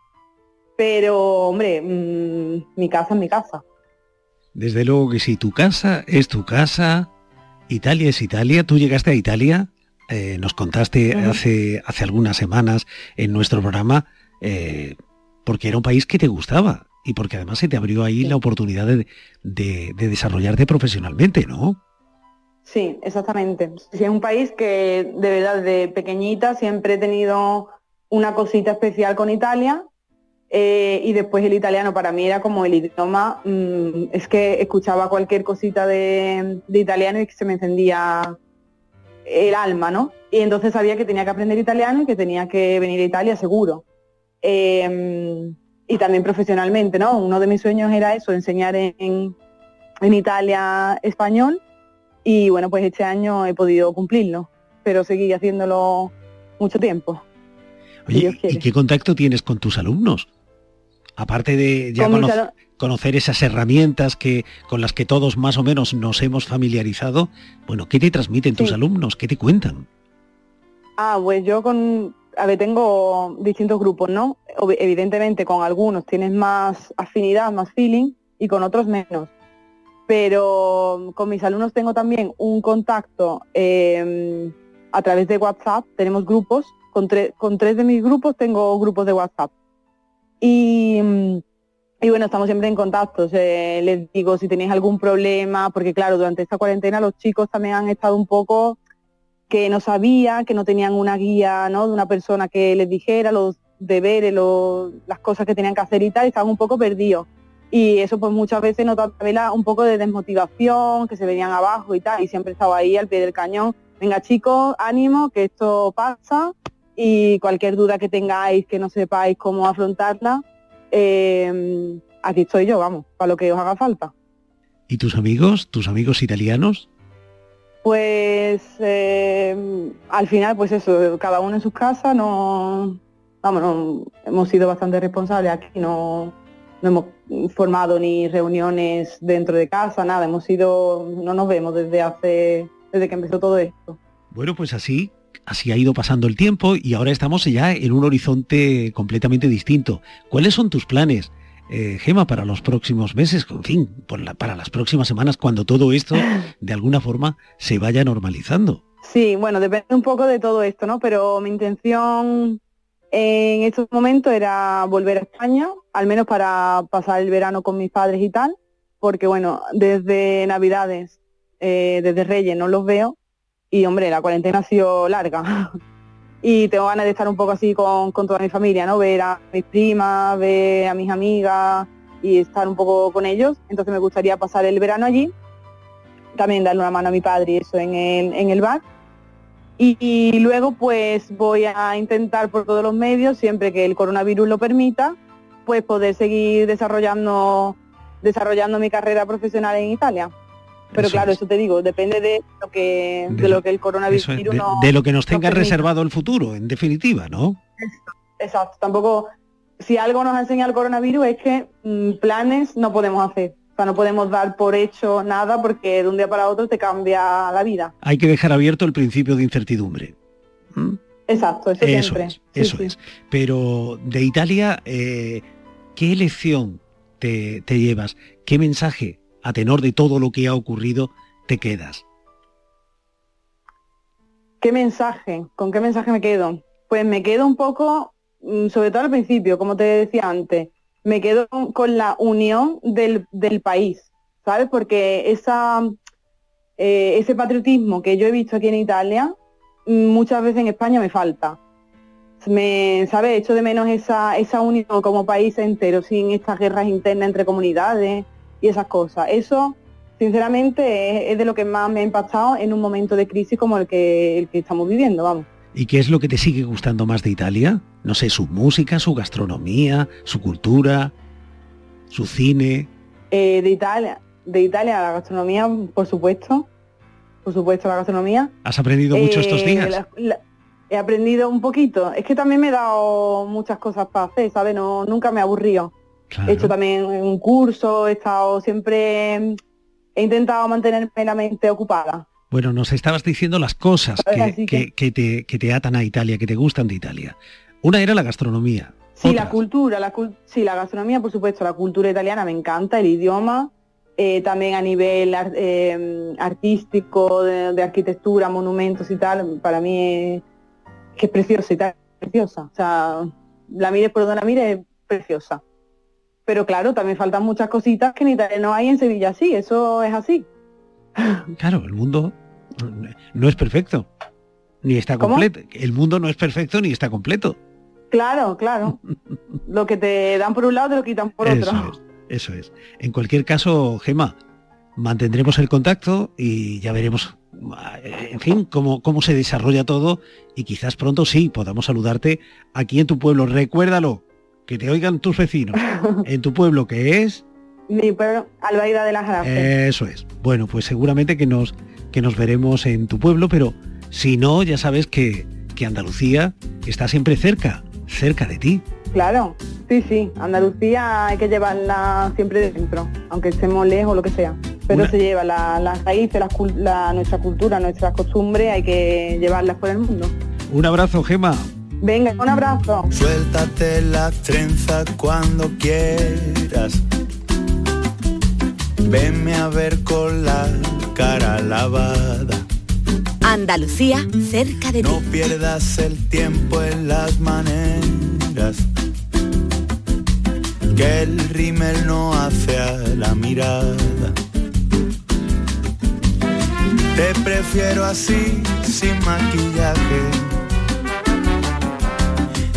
Pero, hombre, mm, mi casa es mi casa. Desde luego que sí, tu casa es tu casa, Italia es Italia. Tú llegaste a Italia, eh, nos contaste hace, hace algunas semanas en nuestro programa, eh, porque era un país que te gustaba y porque además se te abrió ahí la oportunidad de, desarrollarte profesionalmente, ¿no? Sí, exactamente. es un país que de verdad de pequeñita siempre he tenido una cosita especial con Italia eh, y después el italiano para mí era como el idioma, mm, es que escuchaba cualquier cosita de, italiano y se me encendía el alma, ¿no? Y entonces sabía que tenía que aprender italiano y que tenía que venir a Italia seguro. Em, y también profesionalmente, ¿no? Uno de mis sueños era eso, enseñar en, en Italia español y bueno, pues este año he podido cumplirlo, pero seguí haciéndolo mucho tiempo. Oye, ¿y qué contacto tienes con tus alumnos? aparte de ya conocer esas herramientas que, con las que todos más o menos nos hemos familiarizado, bueno, ¿qué te transmiten tus alumnos? ¿Qué te cuentan? Ah, pues yo con, a ver, tengo distintos grupos, ¿no? Evidentemente con algunos tienes más afinidad, más feeling y con otros menos. Pero con mis alumnos tengo también un contacto em, a través de WhatsApp, tenemos grupos, con, con tres de mis grupos tengo grupos de WhatsApp. Y, y bueno, estamos siempre en contacto. les digo si tenéis algún problema, porque claro, durante esta cuarentena los chicos también han estado un poco que no sabían, que no tenían una guía ¿no? de una persona que les dijera los deberes, las cosas que tenían que hacer y tal, y estaban un poco perdidos. Y eso pues muchas veces notaba un poco de desmotivación, que se venían abajo y tal, y siempre estaba ahí al pie del cañón. Venga chicos, ánimo, que esto pasa, y cualquier duda que tengáis que no sepáis cómo afrontarla, eh, aquí estoy yo, vamos, para lo que os haga falta. ¿Y tus amigos, tus amigos italianos? Pues eh, al final, pues eso, cada uno en sus casas, no, vamos, hemos sido bastante responsables aquí, no, no hemos formado ni reuniones dentro de casa, nada, hemos sido, no nos vemos desde hace, desde que empezó todo esto. Bueno, pues así Así ha ido pasando el tiempo y ahora estamos ya en un horizonte completamente distinto. ¿Cuáles son tus planes, eh, Gema, para los próximos meses? En fin, para las próximas semanas, cuando todo esto de alguna forma se vaya normalizando. Sí, bueno, depende un poco de todo esto, ¿no? Pero mi intención en estos momentos era volver a España, al menos para pasar el verano con mis padres y tal, porque bueno, desde Navidades, eh, desde Reyes no los veo y hombre, la cuarentena ha sido larga. y tengo ganas de estar un poco así con, con toda mi familia, ¿no? Ver a mis primas, ver a mis amigas y estar un poco con ellos. Entonces me gustaría pasar el verano allí, también darle una mano a mi padre y eso en el, en el bar. Y, y luego pues voy a intentar por todos los medios, siempre que el coronavirus lo permita, pues poder seguir desarrollando desarrollando mi carrera profesional en Italia. Pero Eso claro, es. eso te digo, depende de lo que, de lo que el coronavirus es, de, no- de lo que nos no tenga reservado el futuro, en definitiva, ¿no? Exacto, tampoco, si algo nos ha enseñado el coronavirus es que mm, planes no podemos hacer. O sea, no podemos dar por hecho nada porque de un día para otro te cambia la vida. Hay que dejar abierto el principio de incertidumbre. Exacto, eso, Eso siempre. es, eso sí. es. Pero de Italia, eh, ¿qué lección te, te llevas? ¿Qué mensaje, a tenor de todo lo que ha ocurrido, te quedas? ¿Qué mensaje? ¿Con qué mensaje me quedo? Pues me quedo un poco, mm, sobre todo al principio, como te decía antes, me quedo con- la unión del, del país, ¿sabes? Porque esa, eh, ese patriotismo que yo he visto aquí en Italia, mm, muchas veces en España me falta. Me, ¿sabes? Echo de menos esa, esa unión como país entero, sin estas guerras internas entre comunidades y esas cosas. Eso, sinceramente, es, es de lo que más me ha impactado en un momento de crisis como el que, el que estamos viviendo, vamos. ¿Y qué es lo que te sigue gustando más de Italia? No sé, su música, su gastronomía, su cultura, su cine. Eh, de Italia, de Italia la gastronomía, por supuesto, por supuesto la gastronomía. ¿Has aprendido mucho estos Eh, días? la- la- he aprendido un poquito. Es que también me he dado muchas cosas para hacer, ¿sabes? No, nunca me he aburrido. He hecho también un curso, he estado siempre, he intentado mantenerme la mente ocupada. Bueno, nos estabas diciendo las cosas ver, que, que- que te, que te atan a Italia, que te gustan de Italia. Una era la gastronomía. Sí, la cultura, la cul- sí, la gastronomía, por supuesto, la cultura italiana me encanta, el idioma, eh, también a nivel eh, artístico, de, de arquitectura, monumentos y tal, para mí es, que es preciosa, Italia es preciosa. O sea, la mires por donde la mires, es preciosa. Pero claro, también faltan muchas cositas que en Italia no hay, en Sevilla sí, eso es así. Claro, el mundo no es perfecto, ni está ¿Cómo? completo. El mundo no es perfecto ni está completo. Claro, claro. lo que te dan por un lado te lo quitan por Eso otro. es, eso es. En cualquier caso, Gema, mantendremos el contacto y ya veremos, en fin, cómo, cómo se desarrolla todo y quizás pronto sí podamos saludarte aquí en tu pueblo. Recuérdalo, que te oigan tus vecinos. En tu pueblo que es, Mi pueblo, Albaida de las Gracias. eso es. Bueno, pues seguramente que nos, que nos veremos en tu pueblo, pero si no, ya sabes que, que Andalucía está siempre cerca, cerca de ti. Claro, sí, sí. Andalucía hay que llevarla siempre dentro, aunque estemos lejos o lo que sea. Pero Una- se lleva la- las raíces, la cul- la- nuestra cultura, nuestras costumbres, hay que llevarlas por el mundo. Un abrazo, Gema. Venga, un abrazo. Suéltate la trenza cuando quieras. Venme a ver con la cara lavada. Andalucía, cerca de ti. No pierdas el tiempo en las maneras. Que el rímel no hace a la mirada. Te prefiero así, sin maquillaje.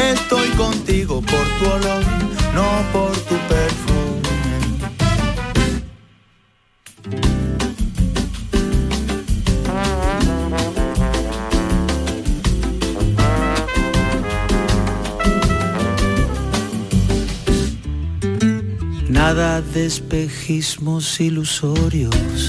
Estoy contigo por tu olor, no por tu perfume. Nada de espejismos ilusorios.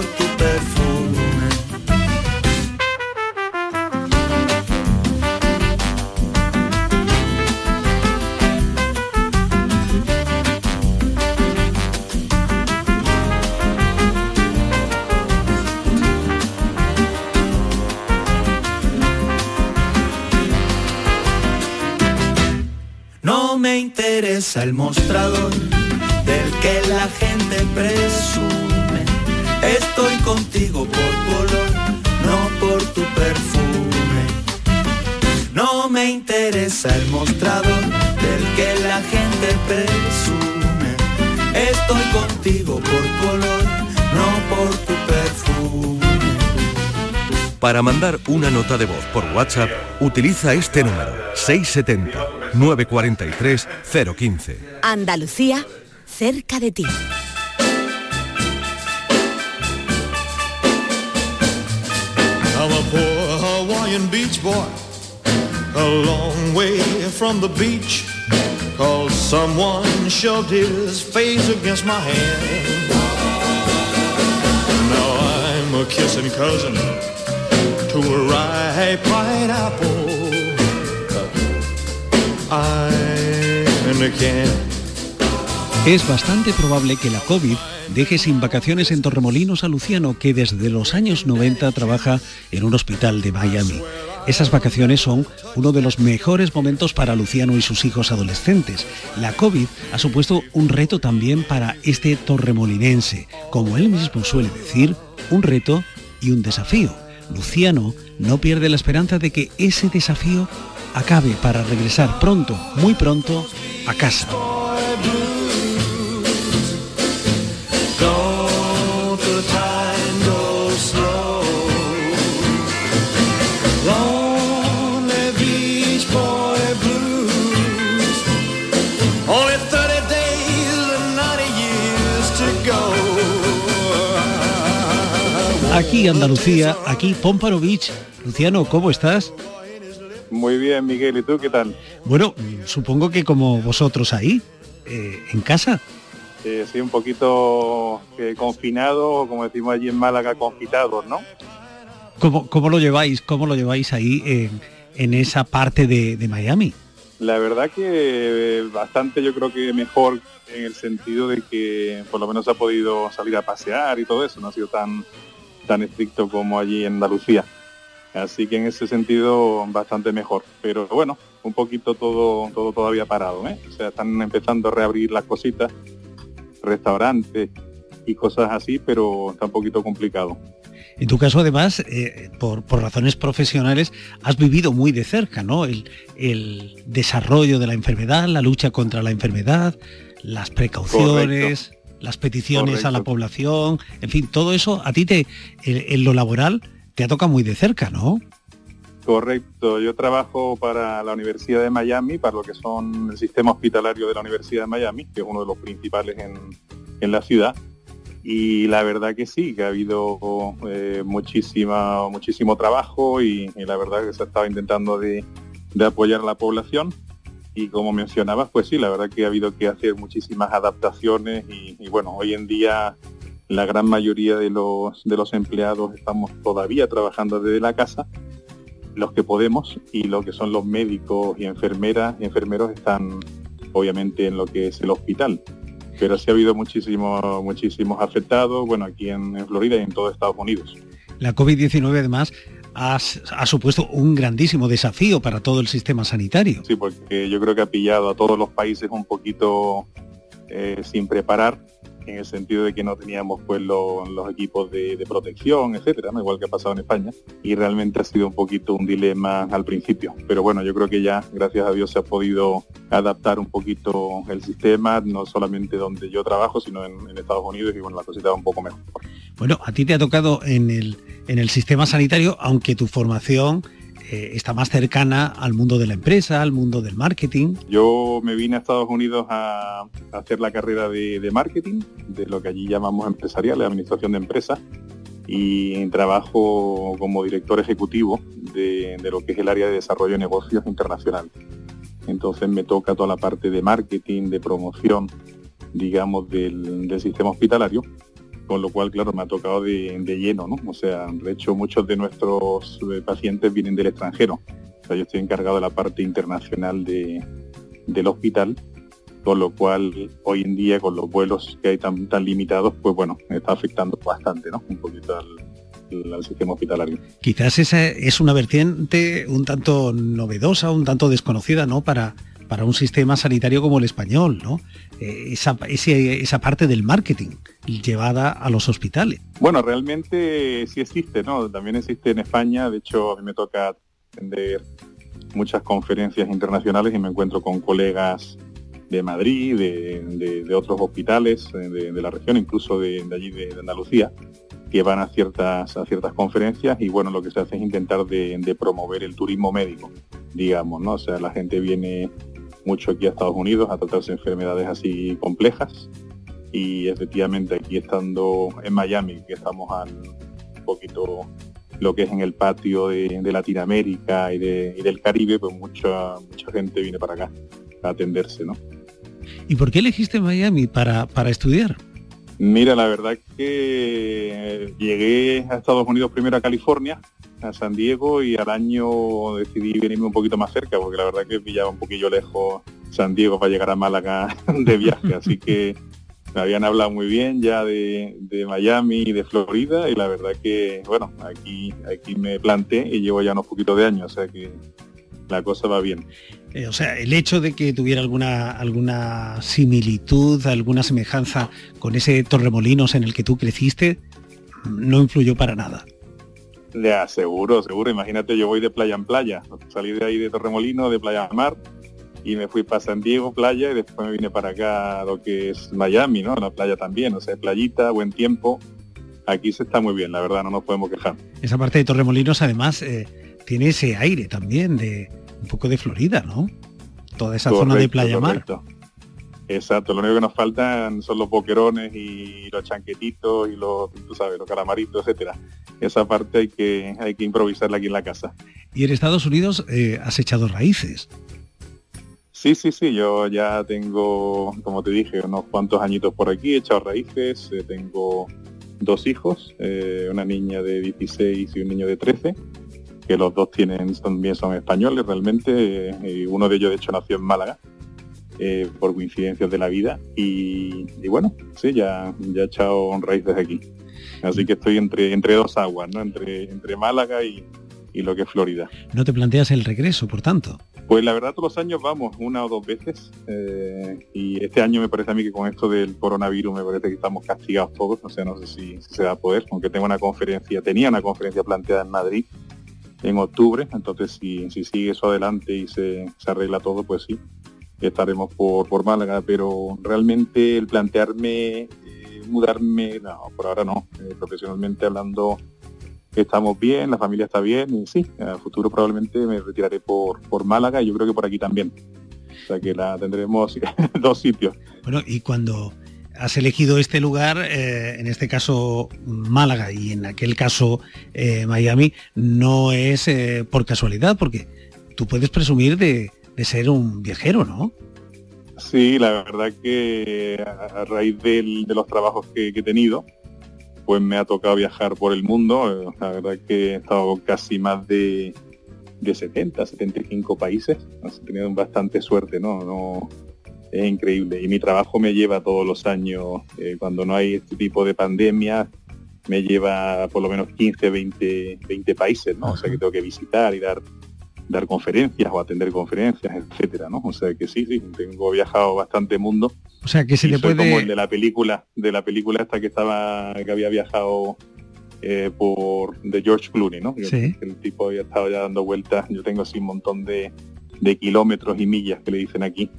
interesa el mostrador del que la gente presume. Estoy contigo por tu olor, no por tu perfume. No me interesa el mostrador del que la gente presume. Estoy contigo por tu olor, no por tu perfume. Para mandar una nota de voz por WhatsApp, utiliza este número 670 943 015. Andalucía, cerca de ti. I'm a poor Hawaiian beach boy, a long way from the beach, cause someone shoved his face against my hand. Now I'm a kissing cousin to a ripe pineapple. Es bastante probable que la COVID deje sin vacaciones en Torremolinos a Luciano, que desde los años 90 trabaja en un hospital de Miami. Esas vacaciones son uno de los mejores momentos para Luciano y sus hijos adolescentes. La COVID ha supuesto un reto también para este torremolinense, como él mismo suele decir, un reto y un desafío. Luciano no pierde la esperanza de que ese desafío acabe para regresar pronto, muy pronto, a casa. Don't the time go slow. Lonely beach boy blues. Only 30 days and 90 years to go. Aquí Andalucía, aquí Pómparo Beach. Luciano, ¿cómo estás? Muy bien, Miguel, ¿y tú qué tal? Bueno, supongo que como vosotros ahí, eh, en casa. Eh, sí, un poquito eh, confinado, como decimos allí en Málaga, confitados, ¿no? ¿Cómo, cómo lo lleváis? ¿Cómo lo lleváis ahí en, en esa parte de, de Miami? La verdad que eh, bastante yo creo que mejor en el sentido de que por lo menos ha podido salir a pasear y todo eso, no ha sido tan, tan estricto como allí en Andalucía. Así que en ese sentido bastante mejor. Pero bueno, un poquito todo, todo todavía parado, ¿eh? O sea, están empezando a reabrir las cositas, restaurantes y cosas así, pero está un poquito complicado. En tu caso, además, eh, por, por razones profesionales, has vivido muy de cerca, ¿no? El, el desarrollo de la enfermedad, la lucha contra la enfermedad, las precauciones, las peticiones a la población, en fin, todo eso a ti te, en, en lo laboral te ha tocado muy de cerca, ¿no? Correcto, yo trabajo para la Universidad de Miami, para lo que son el sistema hospitalario de la Universidad de Miami, que es uno de los principales en, en la ciudad. Y la verdad que sí, que ha habido eh, muchísima, muchísimo trabajo y, la verdad que se ha estado intentando de, de apoyar a la población. Y como mencionabas, pues sí, la verdad que ha habido que hacer muchísimas adaptaciones y bueno, hoy en día la gran mayoría de los, de los empleados estamos todavía trabajando desde la casa los que podemos y lo que son los médicos y enfermeras y enfermeros están obviamente en lo que es el hospital. Pero sí ha habido muchísimos, muchísimos afectados, bueno, aquí en, en Florida y en todo Estados Unidos. La COVID-19 además ha, ha supuesto un grandísimo desafío para todo el sistema sanitario. Sí, porque yo creo que ha pillado a todos los países un poquito eh, sin preparar en el sentido de que no teníamos pues lo- los equipos de, protección, etcétera, igual que ha pasado en España, y realmente ha sido un poquito un dilema al principio. Pero bueno, yo creo que ya, gracias a Dios, se ha podido adaptar un poquito el sistema, no solamente donde yo trabajo, sino en, en Estados Unidos, y bueno, la cosita va un poco mejor. Bueno, a ti te ha tocado en el, en el sistema sanitario, aunque tu formación eh, está más cercana al mundo de la empresa, al mundo del marketing. Yo me vine a Estados Unidos a, hacer la carrera de, marketing, de lo que allí llamamos empresarial, de administración de empresas, y trabajo como director ejecutivo de, lo que es el área de desarrollo de negocios internacional. Entonces me toca toda la parte de marketing, de promoción, digamos, del sistema hospitalario, con lo cual, claro, me ha tocado de, lleno, ¿no? O sea, de hecho, muchos de nuestros eh, pacientes vienen del extranjero. O sea, yo estoy encargado de la parte internacional de, del hospital, con lo cual hoy en día con los vuelos que hay tan, tan limitados, pues bueno, está afectando bastante, ¿no? Un poquito al sistema hospitalario. Quizás esa es una vertiente un tanto novedosa, un tanto desconocida, ¿no? Para, para un sistema sanitario como el español, ¿no? Eh, esa, esa parte del marketing llevada a los hospitales. Bueno, realmente sí existe, ¿no? También existe en España, de hecho a mí me toca atender muchas conferencias internacionales y me encuentro con colegas de Madrid, de, otros hospitales eh, de, de la región, incluso de, allí de, Andalucía, que van a ciertas, a ciertas conferencias y bueno, lo que se hace es intentar de promover el turismo médico, digamos, ¿no? O sea, la gente viene mucho aquí a Estados Unidos a tratarse enfermedades así complejas y efectivamente aquí estando en Miami, que estamos al un poquito lo que es en el patio de, de Latinoamérica y, de- y del Caribe, pues mucha, mucha gente viene para acá a atenderse, ¿no? ¿Y por qué elegiste Miami para, para estudiar? Mira, la verdad que llegué a Estados Unidos primero a California, a San Diego, y al año decidí venirme un poquito más cerca, porque la verdad que pillaba un poquillo lejos San Diego para llegar a Málaga de viaje, así que me habían hablado muy bien ya de, de Miami y de Florida, y la verdad que, bueno, aquí, aquí me planté y llevo ya unos poquitos de años, o sea que la cosa va bien. Eh, o sea, el hecho de que tuviera alguna, alguna similitud, alguna semejanza con ese Torremolinos en el que tú creciste, no influyó para nada. Ya, seguro, seguro. Imagínate, yo voy de playa en playa. Salí de ahí de Torremolino, de playa a mar, y me fui para San Diego, playa, y después me vine para acá a lo que es Miami, ¿no? La playa también, o sea, playita, buen tiempo. Aquí se está muy bien, la verdad, no nos podemos quejar. Esa parte de Torremolinos además eh, tiene ese aire también de un poco de Florida, ¿no? Toda esa zona de Correcto, playa mar. correcto. Exacto, lo único que nos faltan son los boquerones y los chanquetitos y los, tú sabes, los calamaritos, etcétera. Esa parte hay que, hay que improvisarla aquí en la casa. Y en Estados Unidos eh, has echado raíces. Sí, sí, sí, yo ya tengo, como te dije, unos cuantos añitos por aquí, he echado raíces, eh, tengo dos hijos, eh, una niña de 16 y un niño de 13, que los dos tienen también son españoles realmente, eh, y uno de ellos de hecho nació en Málaga, eh, por coincidencias de la vida, y, y bueno, sí, ya, ya he echado raíces aquí. Así que estoy entre, entre dos aguas, ¿no? Entre, entre Málaga y, y lo que es Florida. No te planteas el regreso, por tanto. Pues la verdad todos los años vamos una o dos veces eh, y este año me parece a mí que con esto del coronavirus me parece que estamos castigados todos, o sea, no sé si, si se va a poder, aunque tengo una conferencia, tenía una conferencia planteada en Madrid en octubre, entonces si, si sigue eso adelante y se, se arregla todo, pues sí, estaremos por, por Málaga, pero realmente el plantearme eh, mudarme, no, por ahora no, Eh, profesionalmente hablando estamos bien, la familia está bien y sí, a futuro probablemente me retiraré por, por Málaga y yo creo que por aquí también. O sea que la tendremos dos sitios. Bueno, y cuando has elegido este lugar, eh, en este caso Málaga y en aquel caso eh, Miami, no es eh, por casualidad, porque tú puedes presumir de, ser un viajero, ¿no? Sí, la verdad que a, raíz de los trabajos que, he tenido, pues me ha tocado viajar por el mundo. La verdad que he estado casi más de, de 70, 75 países. He tenido bastante suerte, no es increíble. Y mi trabajo me lleva todos los años, eh, cuando no hay este tipo de pandemia, me lleva por lo menos 15, 20, 20 países, ¿no? O sea que tengo que visitar y dar dar conferencias o atender conferencias, etcétera, ¿no? O sea que sí, sí, tengo viajado bastante mundo O sea que se le puede... como el de la película, de la película esta que estaba, que había viajado eh, por de George Clooney, ¿no? Sí. el tipo había estado ya dando vueltas. Yo tengo así un montón de, de kilómetros y millas que le dicen aquí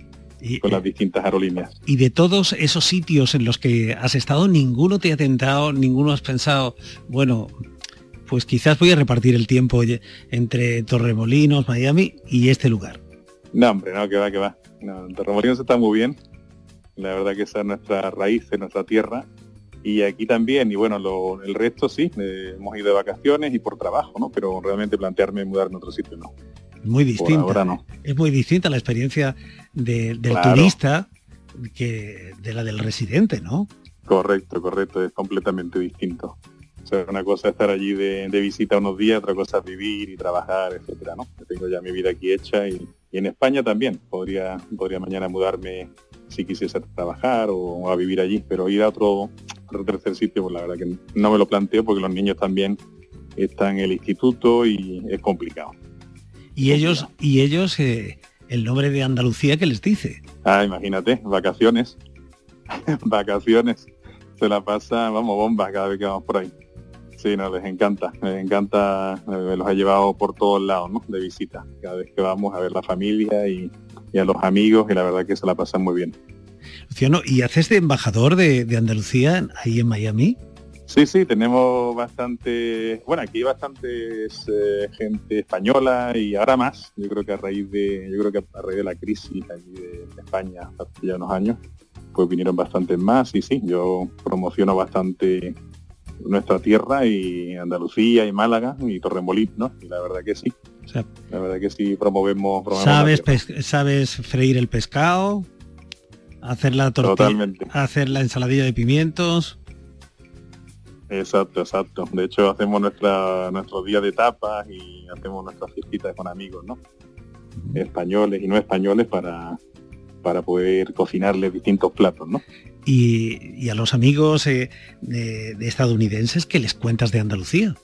con las distintas aerolíneas. Y de todos esos sitios en los que has estado, ninguno te ha tentado, ninguno has pensado, bueno, pues quizás voy a repartir el tiempo entre Torremolinos, Miami y este lugar. No, hombre, no, que va, que va. No, Torremolinos está muy bien. La verdad que esa es nuestra raíz, es nuestra tierra. Y aquí también, y bueno, lo- el resto sí, eh, hemos ido de vacaciones y por trabajo, ¿no? Pero realmente plantearme mudarme a otro sitio, no. Muy distinta. ahora no. Es muy distinta la experiencia de- del Claro. turista que de la del residente, ¿no? Correcto, correcto, es completamente distinto. O sea, una cosa es estar allí de, de visita unos días, otra cosa es vivir y trabajar, etcétera, ¿no? Yo tengo ya mi vida aquí hecha y, y en España también. Podría, podría mañana mudarme si quisiese trabajar o, a vivir allí, pero ir a otro, otro tercer sitio, pues la verdad que no me lo planteo porque los niños también están en el instituto y es complicado. Y ellos, y ellos, eh, el nombre de Andalucía que les dice. Ah, imagínate, vacaciones. vacaciones. Se la pasa, vamos, bomba cada vez que vamos por ahí. Sí, no, les encanta, les encanta, me los ha llevado por todos lados, ¿no? De visita. Cada vez que vamos a ver la familia y, y a los amigos, y la verdad que se la pasan muy bien. Luciano, ¿y haces de embajador de, de Andalucía ahí en Miami? Sí, sí, tenemos bastante, bueno, aquí hay bastantes eh, gente española y ahora más. Yo creo que a raíz de, yo creo que a raíz de la crisis allí de, de España hace ya unos años, pues vinieron bastantes más y sí, yo promociono bastante nuestra tierra y Andalucía y Málaga y Torremolinos, ¿no? Y la verdad que sí. O sea, La verdad que sí promovemos, promovemos ¿Sabes, ¿Sabes freír el pescado? Hacer la tortilla, Totalmente. hacer la ensaladilla de pimientos. Exacto, exacto. De hecho hacemos nuestra, nuestros días de tapas y hacemos nuestras fiestitas con amigos, ¿no? Españoles y no españoles para, para poder cocinarles distintos platos, ¿no? Y, y a los amigos eh, de, de estadounidenses que les cuentas de Andalucía.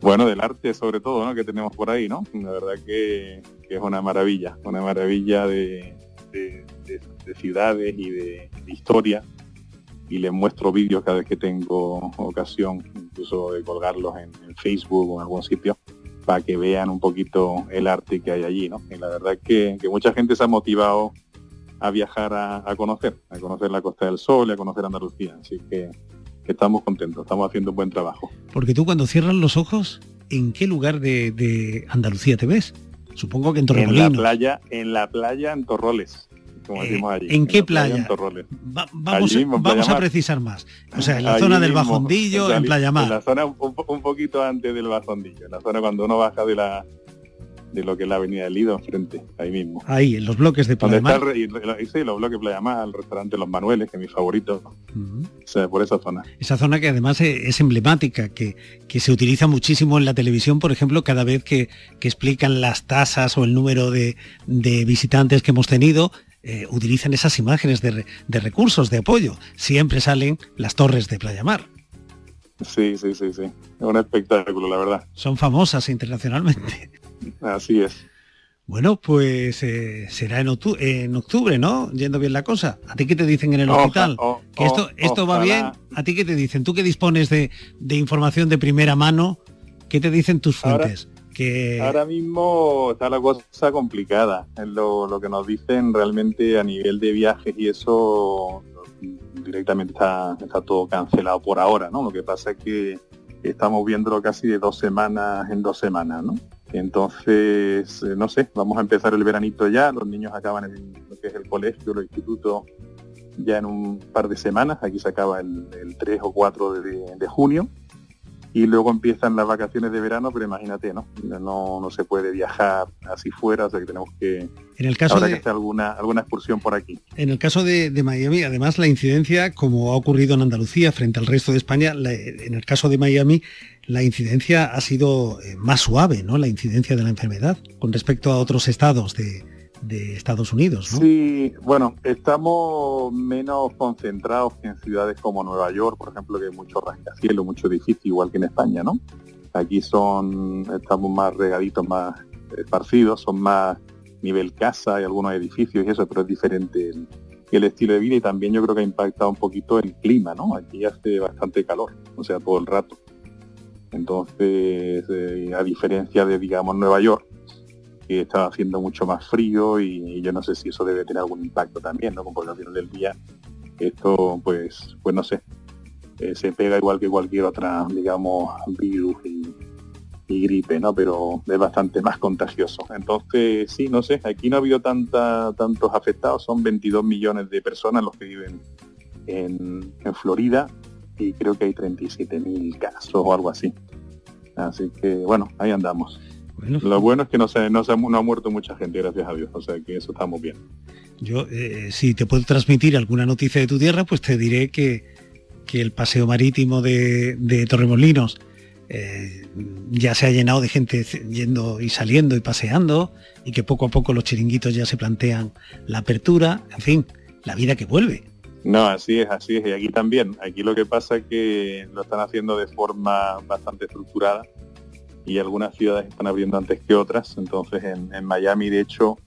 Bueno, del arte sobre todo, ¿no? Que tenemos por ahí, ¿no? La verdad que, que es una maravilla, una maravilla de, de- de- de ciudades y de historia. Y les muestro vídeos cada vez que tengo ocasión, incluso de colgarlos en, en Facebook o en algún sitio, para que vean un poquito el arte que hay allí, ¿no? Y la verdad que, que mucha gente se ha motivado a viajar a, a conocer, a conocer la Costa del Sol y a conocer Andalucía. Así que, que estamos contentos, estamos haciendo un buen trabajo. Porque tú cuando cierras los ojos, ¿en qué lugar de, de Andalucía te ves? Supongo que en En la Torremolinos. playa, en la playa en Torroles, como decimos allí. Eh, ¿en qué la playa? En. Va- vamos mismo, en a precisar más. O sea, en la Allí zona del Bajondillo, en Sali- Playa Mar. En la zona un, poquito antes del Bajondillo, en la zona cuando uno baja de la de lo que es la avenida del Lido, enfrente, ahí mismo. Ahí, en los bloques de Playa está Mar. el, re- y- y- sí, los bloques Playa Mar, el restaurante Los Manueles, que es mi favorito. O sea, por esa zona. Esa zona que además e- es emblemática, que, que se utiliza muchísimo en la televisión, por ejemplo, cada vez que, que explican las tasas o el número de, de visitantes que hemos tenido, eh, utilizan esas imágenes de, re- de recursos, de apoyo. Siempre salen las torres de Playa Mar. Sí, sí, sí, sí. Es un espectáculo, la verdad. Son famosas internacionalmente. Así es. Bueno, pues eh, será en, octu- en octubre, ¿no? Yendo bien la cosa. ¿A ti qué te dicen en el Oja- hospital? o- que esto, o- esto va bien. ¿A ti qué te dicen? ¿Tú que dispones de, de información de primera mano? ¿Qué te dicen tus Ahora- fuentes? Que Ahora mismo está la cosa complicada. Lo, lo que nos dicen realmente a nivel de viajes y eso directamente está, todo cancelado por ahora, ¿no? Lo que pasa es que estamos viéndolo casi de dos semanas en dos semanas, ¿no? Entonces, eh, no sé, vamos a empezar el veranito ya, los niños acaban en lo que es el colegio, los institutos, ya en un par de semanas, aquí se acaba el, el 3 o 4 de, de junio, y luego empiezan las vacaciones de verano, pero imagínate, ¿no? No, no se puede viajar así fuera, o sea que tenemos que, en el caso habrá de, que hacer alguna, alguna excursión por aquí. En el caso de, de Miami, además, la incidencia, como ha ocurrido en Andalucía frente al resto de España, la- en el caso de Miami, la incidencia ha sido eh, más suave, ¿no? La incidencia de la enfermedad con respecto a otros estados de, de Estados Unidos, ¿no? Sí, bueno, estamos menos concentrados que en ciudades como Nueva York, por ejemplo, que hay mucho rascacielos, mucho edificio, igual que en España, ¿no? Aquí son, estamos más regaditos, más esparcidos, son más nivel casa y algunos edificios y eso, pero es diferente el, el estilo de vida y también yo creo que ha impactado un poquito el clima, ¿no? Aquí hace bastante calor, o sea, todo el rato. Entonces, eh, a diferencia de, digamos, Nueva York, que estaba haciendo mucho más frío y, yo no sé si eso debe tener algún impacto también, ¿no? Como al final del día, esto, pues, pues no sé, eh, se pega igual que cualquier otra, digamos, virus y, gripe, ¿no? Pero es bastante más contagioso. Entonces, sí, no sé, aquí no ha habido tanta, tantos afectados, son 22 millones de personas los que viven en, Florida y creo que hay 37.000 casos o algo así. Así que, bueno, ahí andamos. Lo bueno es que no, se, no, se, no ha muerto mucha gente, gracias a Dios. O sea que eso estamos bien. Yo, eh, si te puedo transmitir alguna noticia de tu tierra, pues te diré que, que el paseo marítimo de, de Torremolinos eh, ya se ha llenado de gente yendo y saliendo y paseando y que poco a poco los chiringuitos ya se plantean la apertura, en fin, la vida que vuelve. No, así es, así es. Y aquí también. Aquí lo que pasa es que lo están haciendo de forma bastante estructurada y algunas ciudades están abriendo antes que otras. Entonces en, Miami, de hecho,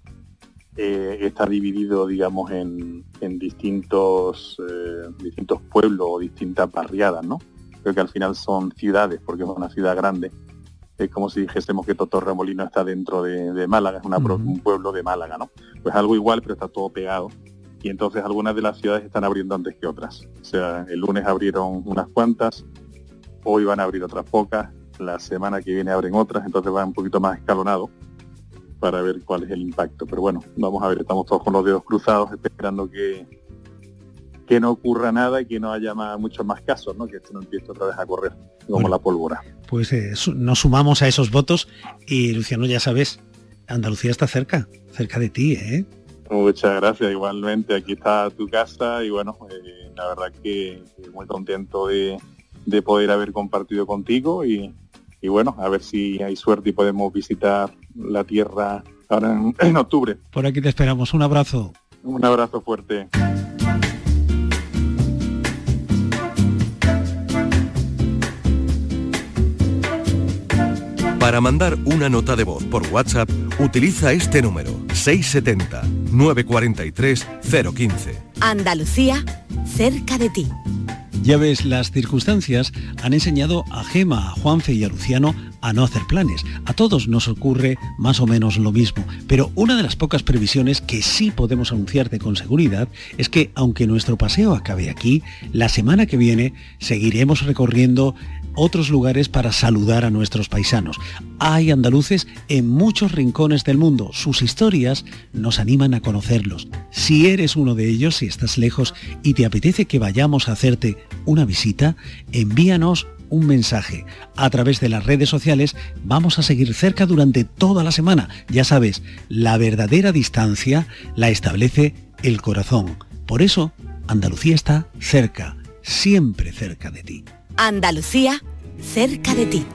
eh, está dividido, digamos, en, distintos, eh, distintos pueblos o distintas barriadas, ¿no? creo que al final son ciudades, porque es una ciudad grande. Es como si dijésemos que Remolino está dentro de, Málaga, es un pueblo de Málaga, ¿no? Pues algo igual, pero está todo pegado. Y entonces algunas de las ciudades están abriendo antes que otras. O sea, el lunes abrieron unas cuantas, hoy van a abrir otras pocas, la semana que viene abren otras, entonces va un poquito más escalonado para ver cuál es el impacto. Pero bueno, vamos a ver, estamos todos con los dedos cruzados esperando que, que no ocurra nada y que no haya muchos más casos, ¿no? que esto no empiece otra vez a correr como la pólvora. Pues eh, nos sumamos a esos votos y Luciano, ya sabes, Andalucía está cerca, cerca de ti, ¿eh? Muchas gracias, igualmente aquí está tu casa y bueno, eh, la verdad que, muy contento de, poder haber compartido contigo y, bueno, a ver si hay suerte y podemos visitar la tierra ahora en octubre. Por aquí te esperamos, un abrazo. Un abrazo fuerte. Para mandar una nota de voz por WhatsApp, utiliza este número 670-943-015. Andalucía, cerca de ti. Ya ves, las circunstancias han enseñado a Gema, a Juanfe y a Luciano a no hacer planes. A todos nos ocurre más o menos lo mismo, pero una de las pocas previsiones que sí podemos anunciarte con seguridad es que aunque nuestro paseo acabe aquí, la semana que viene seguiremos recorriendo otros lugares para saludar a nuestros paisanos. Hay andaluces en muchos rincones del mundo. Sus historias nos animan a conocerlos. Si eres uno de ellos, si estás lejos y te apetece que vayamos a hacerte una visita, envíanos un mensaje. A través de las redes sociales vamos a seguir cerca durante toda la semana. Ya sabes, la verdadera distancia la establece el corazón. Por eso, Andalucía está cerca, siempre cerca de ti. Andalucía, cerca de ti.